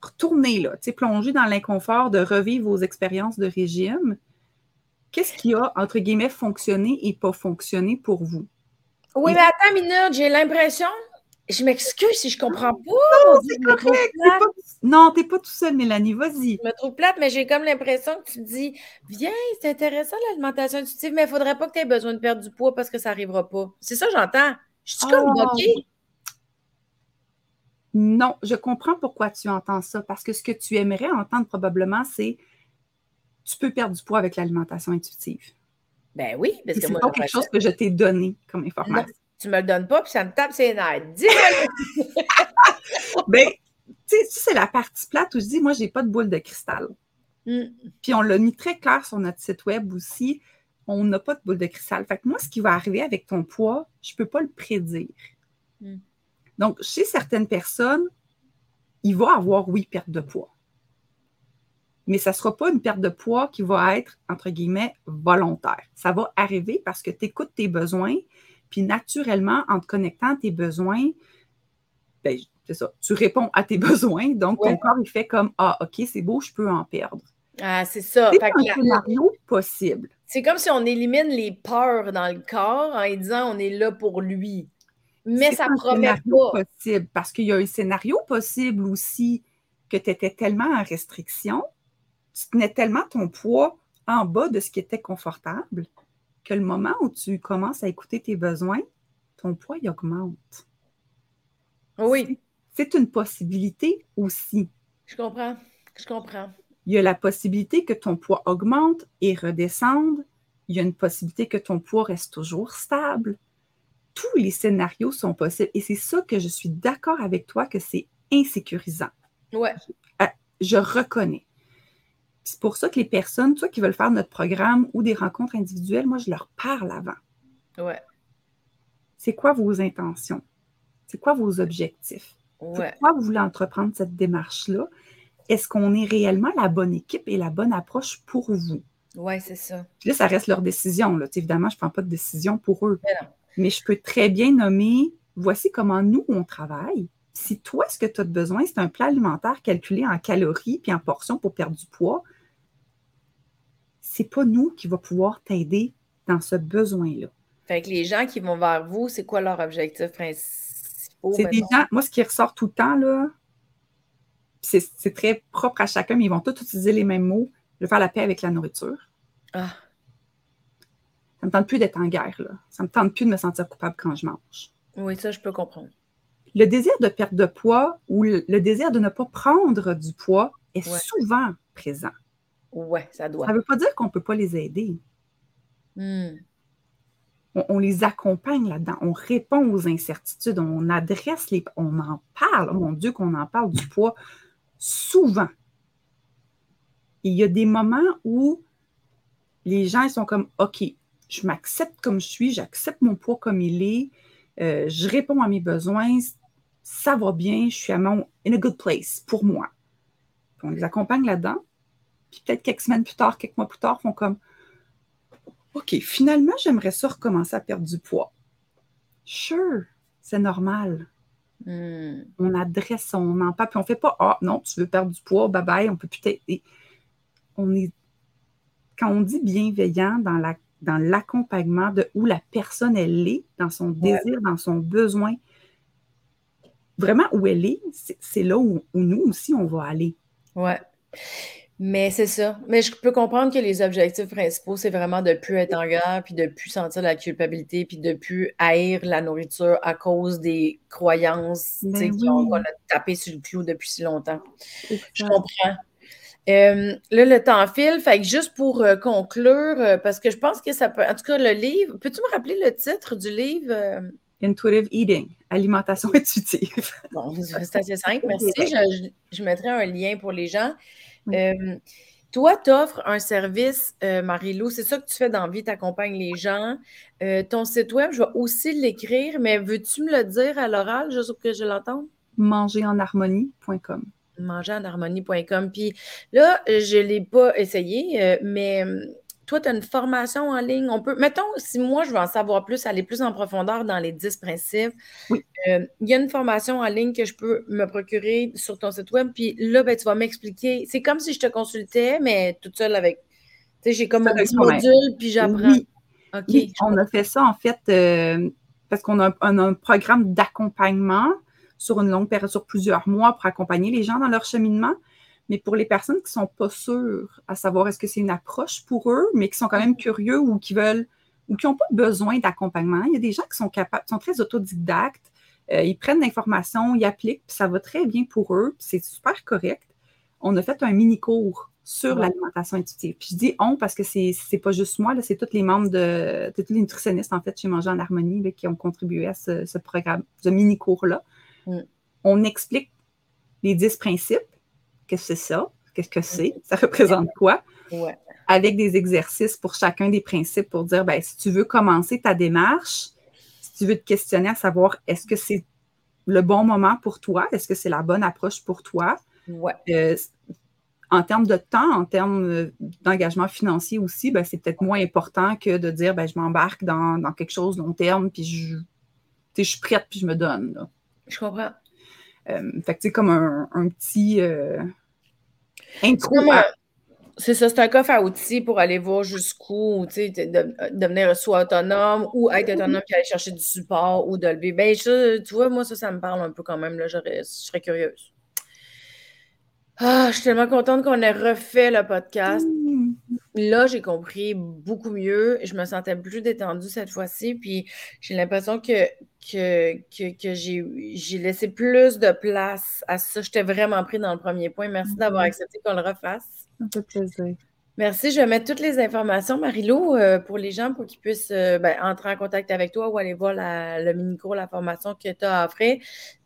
Retournez là, plonger dans l'inconfort de revivre vos expériences de régime. Qu'est-ce qui a, entre guillemets, fonctionné et pas fonctionné pour vous? Oui, mais attends une minute, j'ai l'impression. Je m'excuse si je comprends pas. Non, c'est correct. Pas... Non, t'es pas tout seul, Mélanie, vas-y. Je me trouve plate, mais j'ai comme l'impression que tu dis Viens, c'est intéressant l'alimentation intuitive, mais il ne faudrait pas que tu aies besoin de perdre du poids parce que ça n'arrivera pas. C'est ça, j'entends. Je suis comme ah. Non, je comprends pourquoi tu entends ça, parce que ce que tu aimerais entendre probablement, c'est tu peux perdre du poids avec l'alimentation intuitive. Ben oui, parce que c'est pas quelque chose que je t'ai donné comme information. Tu me le donnes pas, puis ça me tape ses nerfs. Dis-le! ben, tu sais, c'est la partie plate où je dis, moi, j'ai pas de boule de cristal. Hmm. Puis on l'a mis très clair sur notre site web aussi on n'a pas de boule de cristal. Fait que moi, ce qui va arriver avec ton poids, je ne peux pas le prédire. Hmm. Donc, chez certaines personnes, il va avoir, oui, perte de poids. Mais ça ne sera pas une perte de poids qui va être, entre guillemets, volontaire. Ça va arriver parce que tu écoutes tes besoins, puis naturellement, en te connectant à tes besoins, ben, c'est ça, tu réponds à tes besoins, donc ton corps, il fait comme, ah, OK, c'est beau, je peux en perdre. Ah, c'est ça. C'est un scénario possible. C'est comme si on élimine les peurs dans le corps en disant on est là pour lui. Mais ça ne promet pas. possible parce qu'il y a un scénario possible aussi que tu étais tellement en restriction, tu tenais tellement ton poids en bas de ce qui était confortable que le moment où tu commences à écouter tes besoins, ton poids il augmente. Oui. C'est une possibilité aussi. Je comprends. Je comprends. Il y a la possibilité que ton poids augmente et redescende. Il y a une possibilité que ton poids reste toujours stable. Tous les scénarios sont possibles. Et c'est ça que je suis d'accord avec toi que c'est insécurisant. Ouais. Euh, je reconnais. C'est pour ça que les personnes, toi qui veulent faire notre programme ou des rencontres individuelles, moi, je leur parle avant. Ouais. C'est quoi vos intentions? C'est quoi vos objectifs? Ouais. Pourquoi vous voulez entreprendre cette démarche-là? est-ce qu'on est réellement la bonne équipe et la bonne approche pour vous? Oui, c'est ça. Puis là, ça reste leur décision. Là. Évidemment, je ne prends pas de décision pour eux. Mais, je peux très bien nommer voici comment nous, on travaille. Si toi, ce que tu as besoin, c'est un plat alimentaire calculé en calories puis en portions pour perdre du poids, c'est pas nous qui va pouvoir t'aider dans ce besoin-là. Fait que les gens qui vont vers vous, c'est quoi leur objectif principal? C'est des gens, moi, ce qui ressort tout le temps, là, c'est très propre à chacun, mais ils vont tous utiliser les mêmes mots. Je vais faire la paix avec la nourriture. Ah. Ça me tente plus d'être en guerre, là. Ça me tente plus de me sentir coupable quand je mange. Oui, ça, je peux comprendre. Le désir de perte de poids ou le, désir de ne pas prendre du poids est souvent présent. Oui, ça doit. Ça ne veut pas dire qu'on ne peut pas les aider. Hmm. On, les accompagne là-dedans, on répond aux incertitudes, on adresse les. On en parle, mon Dieu, qu'on en parle du poids souvent. il y a des moments où les gens ils sont comme OK, je m'accepte comme je suis, j'accepte mon poids comme il est, euh, je réponds à mes besoins, ça va bien, je suis à mon in a good place pour moi. on les accompagne là-dedans. Puis peut-être quelques semaines plus tard, quelques mois plus tard, font comme OK, finalement, j'aimerais ça recommencer à perdre du poids. Sure, c'est normal. Hmm. On adresse, on en parle, puis on ne fait pas Ah non, tu veux perdre du poids, bye bye, on peut plus t'aider. On est. Quand on dit bienveillant dans la dans l'accompagnement de où la personne elle est, dans son désir, dans son besoin, vraiment où elle est, c'est là où, nous aussi on va aller. Ouais. Mais c'est ça. Mais je peux comprendre que les objectifs principaux, c'est vraiment de ne plus être en guerre, puis de ne plus sentir la culpabilité, puis de ne plus haïr la nourriture à cause des croyances ben qu'on a tapé sur le clou depuis si longtemps. Je comprends. Euh, là, le temps file. Fait que juste pour euh, conclure, euh, parce que je pense que ça peut. En tout cas, le livre. Peux-tu me rappeler le titre du livre? Intuitive Eating, alimentation intuitive. bon, c'est assez simple. Merci. Je, je, mettrai un lien pour les gens. Toi, tu offres un service, Marie-Lou. C'est ça que tu fais dans la vie, tu accompagnes les gens. ton site web, je vais aussi l'écrire, mais veux-tu me le dire à l'oral, juste pour que je l'entende? Mangerenharmonie.com mangerenharmonie.com. Puis là, je ne l'ai pas essayé, euh, mais toi, tu as une formation en ligne. On peut, mettons, si moi, je veux en savoir plus, aller plus en profondeur dans les 10 principes, oui. Euh, il y a une formation en ligne que je peux me procurer sur ton site web. Puis là, ben, tu vas m'expliquer. C'est comme si je te consultais, mais toute seule avec. Tu sais, j'ai comme un petit module, puis j'apprends. Oui. on a fait ça, en fait, euh, parce qu'on a, un programme d'accompagnement sur une longue période, sur plusieurs mois pour accompagner les gens dans leur cheminement. Mais pour les personnes qui ne sont pas sûres à savoir est-ce que c'est une approche pour eux, mais qui sont quand même curieux ou qui veulent ou qui n'ont pas besoin d'accompagnement, il y a des gens qui sont capables, sont très autodidactes, euh, ils prennent l'information, ils appliquent, puis ça va très bien pour eux, puis c'est super correct. On a fait un mini-cours sur l'alimentation intuitive. Puis je dis on parce que c'est n'est pas juste moi, c'est tous les membres de, tous les nutritionnistes en fait chez Manger en Harmonie qui ont contribué à ce, ce programme, ce mini-cours-là. Mm. On explique les dix principes. Qu'est-ce que c'est ça? Qu'est-ce que c'est? Ça représente quoi? Avec des exercices pour chacun des principes pour dire, ben, si tu veux commencer ta démarche, si tu veux te questionner à savoir est-ce que c'est le bon moment pour toi? Est-ce que c'est la bonne approche pour toi? Euh, en termes de temps, en termes euh, d'engagement financier aussi, ben, c'est peut-être moins important que de dire ben, je m'embarque dans, quelque chose long terme, puis je, je suis prête, puis je me donne. Je comprends. Euh, fait que c'est comme un, petit euh, intro. C'est ça, c'est un coffre à outils pour aller voir jusqu'où, tu sais, de, devenir soit autonome ou être autonome et aller chercher du support ou de lever. Ben, tu vois, moi, ça, ça me parle un peu quand même. Là, je serais curieuse. Ah, je suis tellement contente qu'on ait refait le podcast. Mm. Là, j'ai compris beaucoup mieux. Je me sentais plus détendue cette fois-ci. Puis j'ai l'impression que, que, que, j'ai laissé plus de place à ça. J'étais vraiment pris dans le premier point. Merci d'avoir mm-hmm. accepté qu'on le refasse. Ça fait plaisir. Merci. Je vais mettre toutes les informations, Marilou, euh, pour les gens, pour qu'ils puissent euh, ben, entrer en contact avec toi ou aller voir le mini-cours, la formation que tu as offert.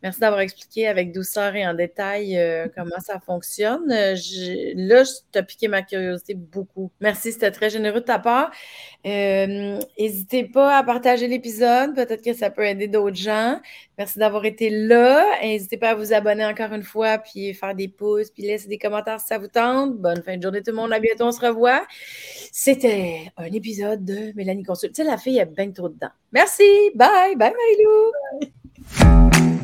Merci d'avoir expliqué avec douceur et en détail euh, comment ça fonctionne. là, tu as piqué ma curiosité beaucoup. Merci, c'était très généreux de ta part. N'hésitez pas à partager l'épisode. Peut-être que ça peut aider d'autres gens. Merci d'avoir été là. N'hésitez pas à vous abonner encore une fois, puis faire des pouces, puis laisser des commentaires si ça vous tente. Bonne fin de journée tout le monde. À bientôt revoit. C'était un épisode de Mélanie Consul. Tu sais, la fille est bien trop dedans. Merci. Bye. Bye, Marilou.